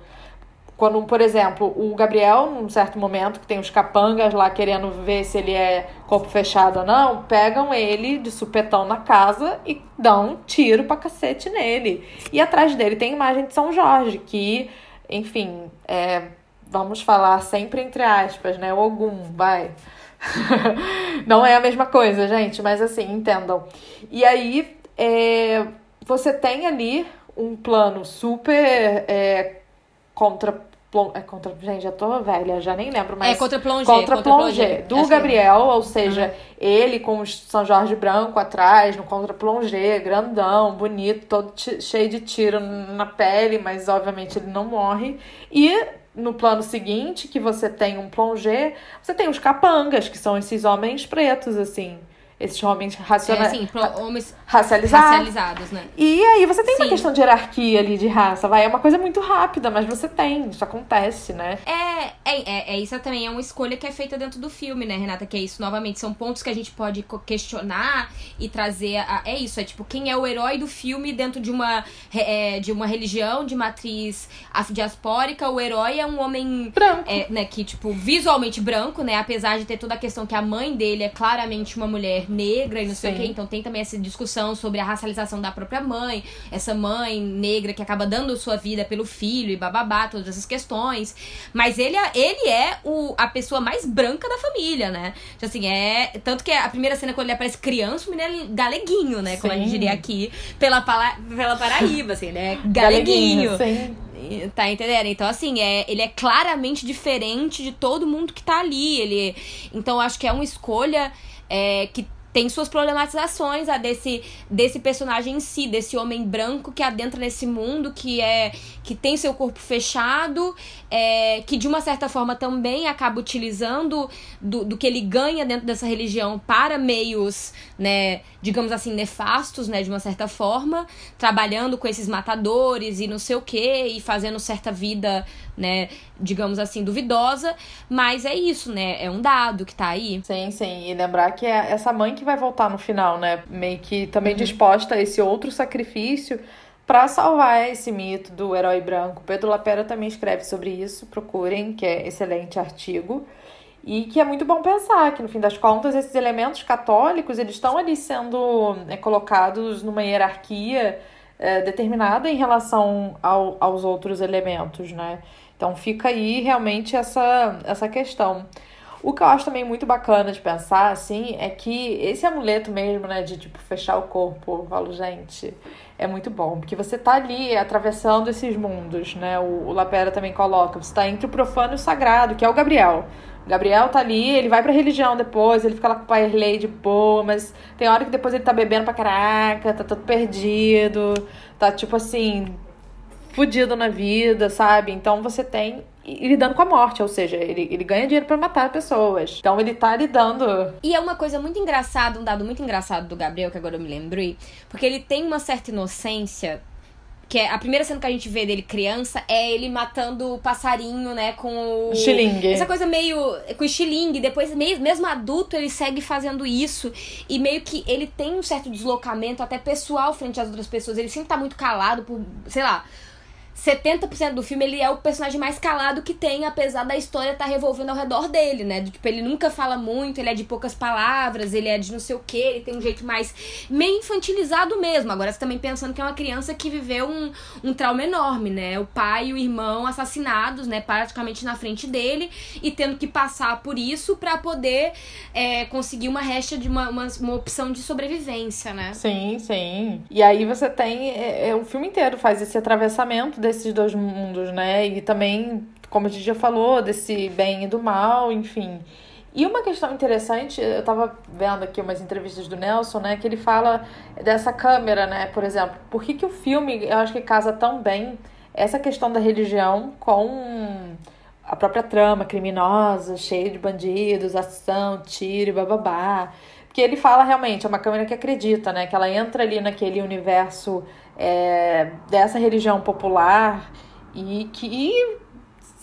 S4: Quando, por exemplo, o Gabriel, num certo momento, que tem os capangas lá querendo ver se ele é corpo fechado ou não, pegam ele de supetão na casa e dão um tiro pra cacete nele. E atrás dele tem imagem de São Jorge, que, enfim, é, vamos falar sempre entre aspas, né? Ogum, vai. [laughs] Não é a mesma coisa, gente, mas assim, entendam. E aí, é, você tem ali um plano super é, contra. plon- É contra. Gente, já tô velha, já nem lembro mais.
S3: é contra Plongé.
S4: Contra Plongé, do
S3: é.
S4: Gabriel, ou seja, ele com o São Jorge branco atrás, no contra Plongé, grandão, bonito, todo cheio de tiro na pele, mas obviamente ele não morre. E no plano seguinte, que você tem um Plongé, você tem os capangas, que são esses homens pretos, assim. Esses homens
S3: É,
S4: raciona...
S3: assim, pro- homens
S4: racializados.
S3: racializados, né?
S4: E aí você tem uma
S3: Sim.
S4: questão de hierarquia ali de raça, vai. É uma coisa muito rápida, mas você tem, isso acontece, né?
S3: É, é, é, é isso também, é uma escolha que é feita dentro do filme, né, Renata? Que é isso, novamente, são pontos que a gente pode questionar e trazer. A, é isso, é tipo, quem é o herói do filme dentro de uma, é, de uma religião de matriz afrodiaspórica. O herói é um homem
S4: Branco.
S3: é, né, que, tipo, visualmente branco, né? Apesar de ter toda a questão que a mãe dele é claramente uma mulher negra e não sei o
S4: Sim.
S3: quê. Então tem também essa discussão sobre a racialização da própria mãe, essa mãe negra que acaba dando sua vida pelo filho e bababá, todas essas questões. Mas ele, é- ele é o, a pessoa mais branca da família, né? Então, assim, é. Tanto que a primeira cena, quando ele aparece criança, o menino é galeguinho, né? Como a gente
S4: Sim.
S3: diria aqui, pela, pala- pela Paraíba, assim, [gasps] ele é galeguinho.
S4: Sim.
S3: Tá entendendo? Então, assim, é, ele é claramente diferente de todo mundo que tá ali. Ele, então, acho que é uma escolha é, que tem suas problematizações a desse, desse personagem em si, desse homem branco que adentra nesse mundo, que é que tem seu corpo fechado, é, que de uma certa forma também acaba utilizando do, do que ele ganha dentro dessa religião para meios, né, digamos assim, nefastos, né, de uma certa forma, trabalhando com esses matadores e não sei o que, e fazendo certa vida, né, digamos assim, duvidosa, mas é isso, né, é um dado que tá aí.
S4: Sim, sim, e lembrar que é essa mãe que vai voltar no final, né, meio que também uhum. disposta a esse outro sacrifício para salvar esse mito do herói branco. Pedro Lapera também escreve sobre isso, procurem, que é excelente artigo. E que é muito bom pensar que, no fim das contas, esses elementos católicos, eles estão ali sendo é, colocados numa hierarquia é, determinada em relação ao, aos outros elementos, né? Então fica aí realmente essa, essa questão. O que eu acho também muito bacana de pensar, assim, é que esse amuleto mesmo, né, de, tipo, fechar o corpo, eu falo, gente, é muito bom, porque você tá ali atravessando esses mundos, né? O, o Lapera também coloca, você tá entre o profano e o sagrado, que é o Gabriel. O Gabriel tá ali, ele vai pra religião depois, ele fica lá com o pai de boa, mas tem hora que depois ele tá bebendo pra caraca, tá todo perdido, tá tipo assim, fudido na vida, sabe? Então você tem lidando com a morte, ou seja, ele, ele ganha dinheiro para matar pessoas. Então ele tá lidando.
S3: E é uma coisa muito engraçada, um dado muito engraçado do Gabriel, que agora eu me lembrei, porque ele tem uma certa inocência. Que é a primeira cena que a gente vê dele criança é ele matando o passarinho, né, com o.
S4: Xilingue.
S3: Essa coisa meio. com o xilingue. Depois, mesmo, mesmo adulto, ele segue fazendo isso. E meio que ele tem um certo deslocamento, até pessoal, frente às outras pessoas. Ele sempre tá muito calado por, sei lá, 70% do filme ele é o personagem mais calado que tem, apesar da história estar tá revolvendo ao redor dele, né? Tipo, ele nunca fala muito, ele é de poucas palavras, ele é de não sei o que, ele tem um jeito mais meio infantilizado mesmo. Agora você também pensando que é uma criança que viveu um, um trauma enorme, né? O pai e o irmão assassinados, né? Praticamente na frente dele e tendo que passar por isso para poder é, conseguir uma resta de uma, uma, uma, opção de sobrevivência, né?
S4: Sim, sim. E aí você tem. É, é, o filme inteiro faz esse atravessamento desses dois mundos, né? E também, como a gente já falou, desse bem e do mal, enfim. E uma questão interessante, eu tava vendo aqui umas entrevistas do Nelson, né, que ele fala dessa câmera, né, por exemplo. Por que, que o filme, eu acho que casa tão bem essa questão da religião com a própria trama criminosa, cheia de bandidos, ação, tiro, bababá. Porque ele fala realmente, é uma câmera que acredita, né, que ela entra ali naquele universo é, dessa religião popular e que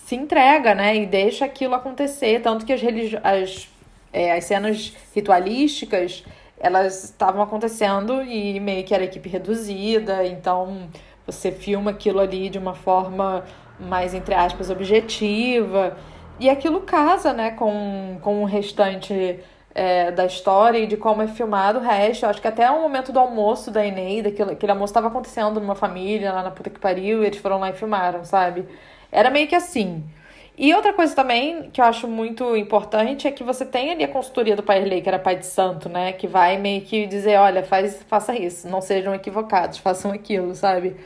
S4: se entrega, né? E deixa aquilo acontecer. Tanto que as, religi as, é, as cenas ritualísticas elas estavam acontecendo e meio que era equipe reduzida, então você filma aquilo ali de uma forma mais, entre aspas, objetiva. E aquilo casa, né, com, com o restante é, da história e de como é filmado o resto. Eu acho que até o momento do almoço da Eneida, aquele, aquele almoço estava acontecendo numa família lá na puta que pariu e eles foram lá e filmaram, sabe? Era meio que assim. E outra coisa também que eu acho muito importante é que você tem ali a consultoria do Pai Lei, que era pai de santo, né? Que vai meio que dizer, olha, faz, faça isso, não sejam equivocados, façam aquilo, sabe?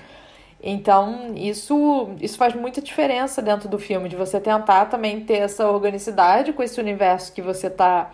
S4: Então, isso, isso faz muita diferença dentro do filme, de você tentar também ter essa organicidade com esse universo que você está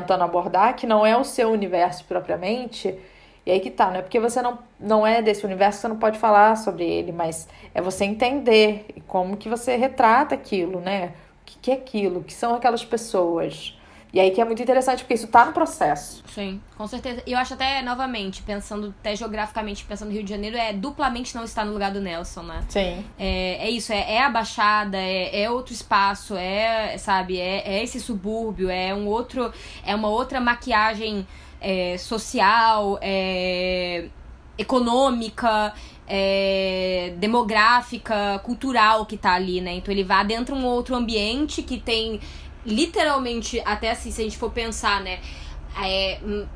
S4: tentando abordar, que não é o seu universo propriamente. E aí que tá, não é porque você não, não é desse universo você não pode falar sobre ele, mas é você entender como que você retrata aquilo, né? O que, que é aquilo, o que são aquelas pessoas. E aí que é muito interessante, porque isso tá no processo.
S3: Sim, com certeza. E eu acho até, novamente, pensando até geograficamente, pensando no Rio de Janeiro, é duplamente não estar no lugar do Nelson, né?
S4: Sim.
S3: É, é isso, é, é a Baixada, é, é outro espaço, é, sabe, é, é esse subúrbio, é um outro. É uma outra maquiagem é, social, é, econômica. É, demográfica, cultural que tá ali, né? Então ele vai dentro de um outro ambiente que tem literalmente, até assim, se a gente for pensar, né? É, em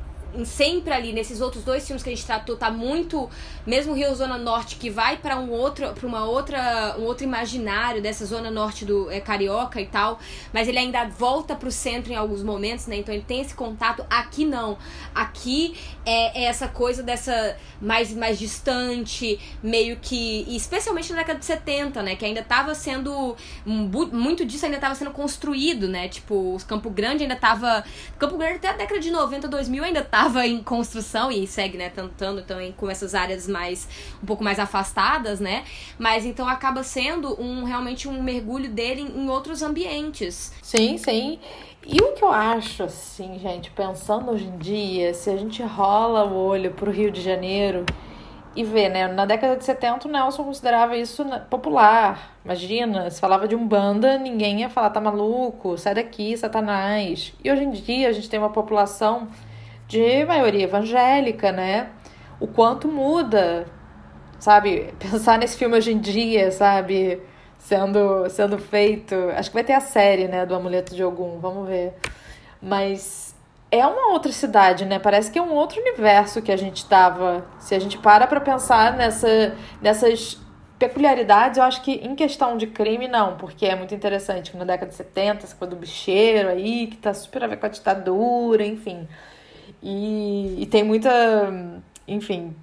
S3: sempre ali nesses outros dois filmes que a gente tratou tá muito mesmo Rio Zona Norte que vai para um outro para uma outra um outro imaginário dessa zona norte do é, carioca e tal, mas ele ainda volta pro centro em alguns momentos, né? Então ele tem esse contato. Aqui não. Aqui é, é essa coisa dessa mais mais distante, meio que especialmente na década de 70, né, que ainda tava sendo muito disso ainda tava sendo construído, né? Tipo, Campo Grande ainda tava Campo Grande até a década de 90, 2000 ainda tava em construção e segue, né, tentando também com essas áreas mais um pouco mais afastadas, né? Mas então acaba sendo um realmente um mergulho dele em outros ambientes.
S4: Sim, sim. E o que eu acho, assim, gente, pensando hoje em dia, se a gente rola o olho pro Rio de Janeiro e vê, né? Na década de 70 o Nelson considerava isso popular. Imagina, se falava de um banda, ninguém ia falar, tá maluco, sai daqui, satanás. E hoje em dia a gente tem uma população de maioria evangélica, né? O quanto muda, sabe? [laughs] Pensar nesse filme hoje em dia, sabe? Sendo, sendo feito. Acho que vai ter a série, né? Do Amuleto de Ogum, vamos ver. Mas é uma outra cidade, né? Parece que é um outro universo que a gente tava. Se a gente para pra pensar nessa, nessas peculiaridades, eu acho que em questão de crime, não, porque é muito interessante na década de 70, essa coisa do bicheiro aí, que tá super a ver com a ditadura, enfim. E, e tem muita. Enfim,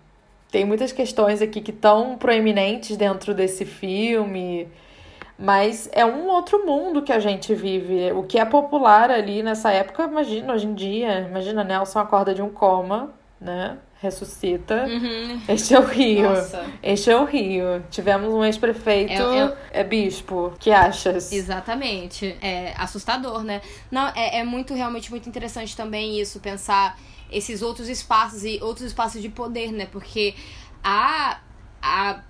S4: tem muitas questões aqui que estão proeminentes dentro desse filme. Mas é um outro mundo que a gente vive. O que é popular ali nessa época, imagina hoje em dia. Imagina, Nelson acorda de um coma, né? Ressuscita.
S3: Uhum.
S4: Este é o Rio. Nossa. Este é o Rio. Tivemos um ex-prefeito, é, é... é, bispo. que achas?
S3: Exatamente. É assustador, né? Não, é, é muito, realmente muito interessante também isso, pensar esses outros espaços e outros espaços de poder, né? Porque a. a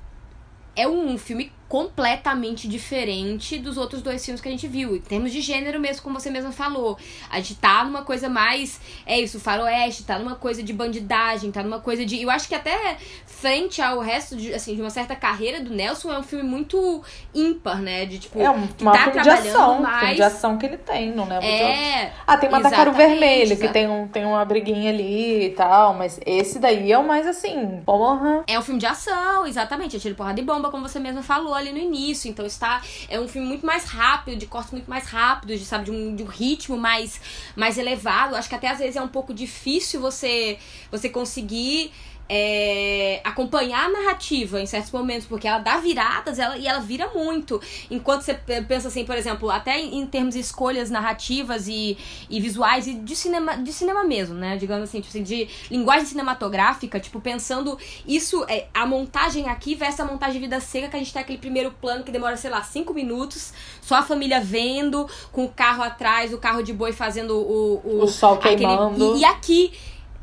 S3: é um filme completamente diferente dos outros dois filmes que a gente viu. Em termos de gênero mesmo, como você mesma falou. A gente tá numa coisa mais. É isso, faroeste, tá numa coisa de bandidagem, tá numa coisa de. Eu acho que até frente ao resto de, assim, de uma certa carreira do Nelson, é um filme muito ímpar, né? De tipo.
S4: É um, uma tá filme de ação. Mais... Filme de ação que ele tem, não lembro é, de Ah, tem Matacaru Vermelho, que tem, um, tem uma briguinha ali e tal, mas esse daí é o mais assim. Porra.
S3: É um filme de ação, exatamente. É tiro porrada de bomba, como você mesma falou ali no início. Então está é um filme muito mais rápido, de cortes muito mais rápidos, de, sabe, de um, de um ritmo mais, mais elevado. Acho que até às vezes é um pouco difícil você você conseguir é, acompanhar a narrativa em certos momentos, porque ela dá viradas ela, e ela vira muito. Enquanto você pensa assim, por exemplo, até em termos de escolhas narrativas e, e visuais e de cinema, de cinema mesmo, né? Digamos assim, tipo assim, de linguagem cinematográfica, tipo, pensando isso, é, a montagem aqui versus a montagem de vida seca, que a gente tem aquele primeiro plano que demora, sei lá, cinco minutos, só a família vendo, com o carro atrás, o carro de boi fazendo o.
S4: O, o sol aquele, queimando.
S3: E, e aqui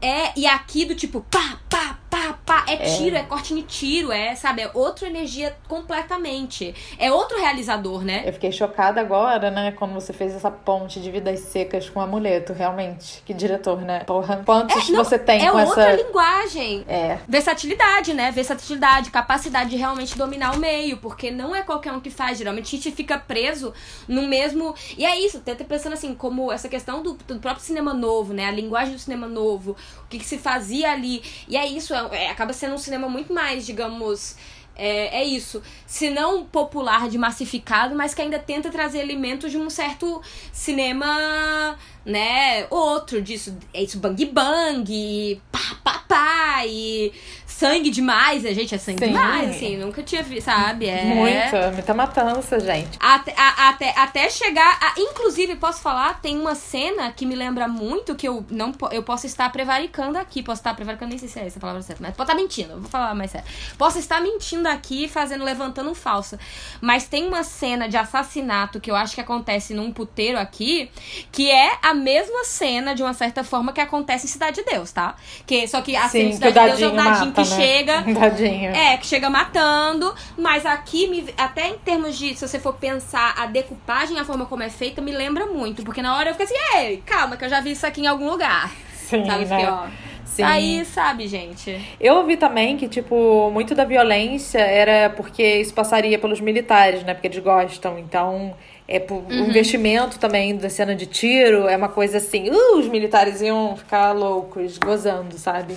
S3: é, e aqui do tipo, pá, pá, pá, pá, é tiro, é, é corte de tiro, é, sabe, é outra energia completamente. É outro realizador, né?
S4: Eu fiquei chocada agora, né, quando você fez essa ponte de vidas secas com amuleto, realmente. Que diretor, né? Porra, quantos é, não, você tem
S3: é
S4: com essa...
S3: É outra linguagem.
S4: É.
S3: Versatilidade, né? Versatilidade, capacidade de realmente dominar o meio, porque não é qualquer um que faz. Geralmente a gente fica preso no mesmo... E é isso, até pensando assim, como essa questão do, do próprio cinema novo, né? A linguagem do cinema novo, o que, que se fazia ali. E é isso, é, é, acaba sendo um cinema muito mais, digamos. É, é, isso. Se não popular de massificado, mas que ainda tenta trazer elementos de um certo cinema, né? Outro disso. É isso, bang bang, pá, pá, pá, e sangue demais, a gente é sangue Sim. demais, assim, nunca tinha visto, sabe? É...
S4: Muita, muita matança, gente.
S3: Até, a, até, até chegar. A, inclusive, posso falar, tem uma cena que me lembra muito que eu não eu posso estar prevaricando aqui. Posso estar prevaricando, nem sei se é essa a palavra certa, mas posso estar mentindo, eu vou falar mais sério. Posso estar mentindo aqui, fazendo, levantando um falso. Mas tem uma cena de assassinato que eu acho que acontece num puteiro aqui, que é a mesma cena, de uma certa forma, que acontece em Cidade de Deus, tá? Que, só que a
S4: Sim,
S3: cena
S4: de Cidade de Deus é o Nadinho
S3: que? Chega.
S4: Tadinho.
S3: É, que chega matando. Mas aqui, me, até em termos de, se você for pensar a decupagem, a forma como é feita, me lembra muito. Porque na hora eu fiquei assim, ei, calma, que eu já vi isso aqui em algum lugar.
S4: Sim,
S3: sabe?
S4: né?
S3: Fiquei, ó. Sim. Aí, sabe, gente?
S4: Eu ouvi também que, tipo, muito da violência era porque isso passaria pelos militares, né? Porque eles gostam. Então, É por uhum. investimento também da cena de tiro, é uma coisa assim, uh, os militares iam ficar loucos, gozando, sabe?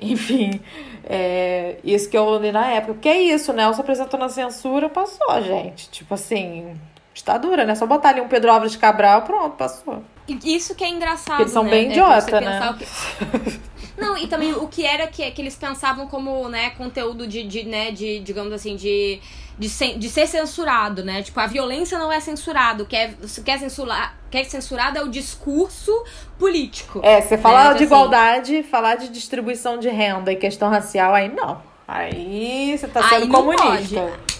S4: Enfim, é isso que eu li na época. Porque é isso, né? Se apresentou na censura, passou, gente. Tipo assim, ditadura, né? Só botar ali um Pedro Álvares Cabral, pronto, passou.
S3: Isso que é engraçado. Porque
S4: eles são
S3: né?
S4: bem
S3: é
S4: idiota, né?
S3: Que... [laughs] Não, e também o que era que, que eles pensavam como, né, conteúdo de, de né, de, digamos assim, de de, ser, de ser censurado, né? Tipo, a violência não é censurado. O que é, quer, censurar, quer censurado é o discurso político.
S4: É, você falar né? de então, assim, igualdade, falar de distribuição de renda e questão racial, aí não. Aí você tá sendo comunista. Pode.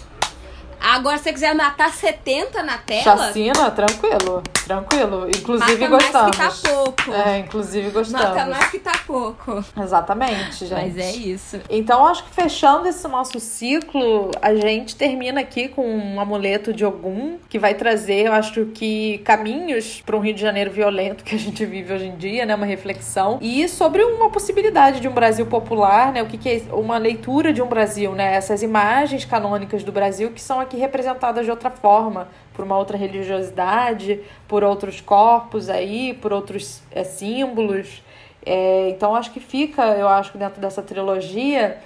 S3: Agora, se você quiser matar 70 na tela.
S4: Chacina, tranquilo. Tranquilo. Inclusive
S3: mata
S4: gostamos.
S3: Mais que tá pouco.
S4: É, inclusive gostamos.
S3: Mata mais que tá pouco.
S4: Exatamente, gente.
S3: Mas é isso.
S4: Então, acho que fechando esse nosso ciclo, a gente termina aqui com um amuleto de Ogum, que vai trazer, eu acho que, caminhos para um Rio de Janeiro violento que a gente vive hoje em dia, né? Uma reflexão. E sobre uma possibilidade de um Brasil popular, né? O que, que é uma leitura de um Brasil, né? Essas imagens canônicas do Brasil que são aqui aqui representadas de outra forma, por uma outra religiosidade, por outros corpos aí, por outros é, símbolos. É, então acho que fica, eu acho, dentro dessa trilogia,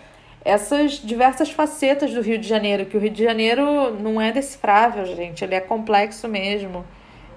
S4: essas diversas facetas do Rio de Janeiro, que o Rio de Janeiro não é decifrável, gente, ele é complexo mesmo.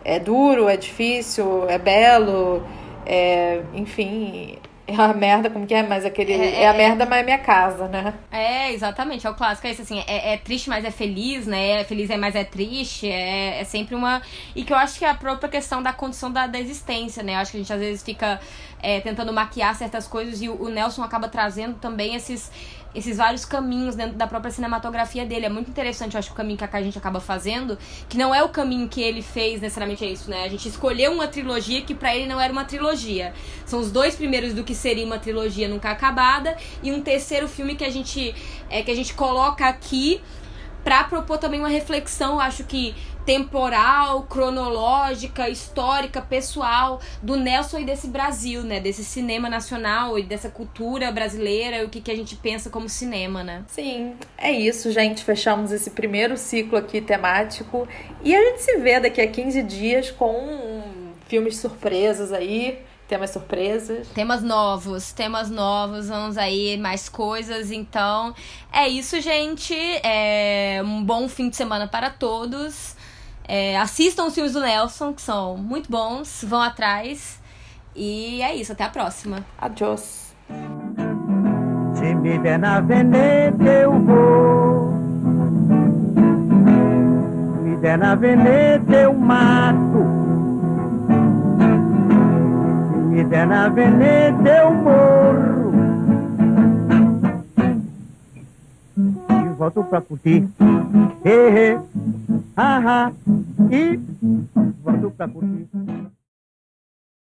S4: É duro, é difícil, é belo, é, enfim, é a merda, como que é? Mas aquele. É, é a é. merda, mas é minha casa, né?
S3: É, exatamente. É o clássico. É isso, assim. É, é triste, mas é feliz, né? É feliz, é, mas é triste. É, é sempre uma. E que eu acho que é a própria questão da condição da, da existência, né? Eu acho que a gente às vezes fica é, tentando maquiar certas coisas e o, o Nelson acaba trazendo também esses esses vários caminhos dentro da própria cinematografia dele. É muito interessante, eu acho, o caminho que a gente acaba fazendo, que não é o caminho que ele fez necessariamente é isso, né? A gente escolheu uma trilogia que para ele não era uma trilogia. São os dois primeiros do que seria uma trilogia nunca acabada e um terceiro filme que a gente é que a gente coloca aqui para propor também uma reflexão, acho que temporal, cronológica, histórica, pessoal do Nelson e desse Brasil, né? Desse cinema nacional e dessa cultura brasileira o que, que a gente pensa como cinema, né?
S4: Sim, é isso, gente. Fechamos esse primeiro ciclo aqui temático e a gente se vê daqui a 15 dias com filmes surpresas aí Temas surpresas.
S3: Temas novos, temas novos, vamos aí, mais coisas. Então, é isso, gente. É um bom fim de semana para todos. É, assistam os filmes do Nelson, que são muito bons. Vão atrás. E é isso, até a próxima.
S4: Adiós.
S6: Se me der na veneta, eu vou. Me der na veneta, eu mato. Me der na veneta eu morro. E volto pra curtir. He, he. E volto pra curtir.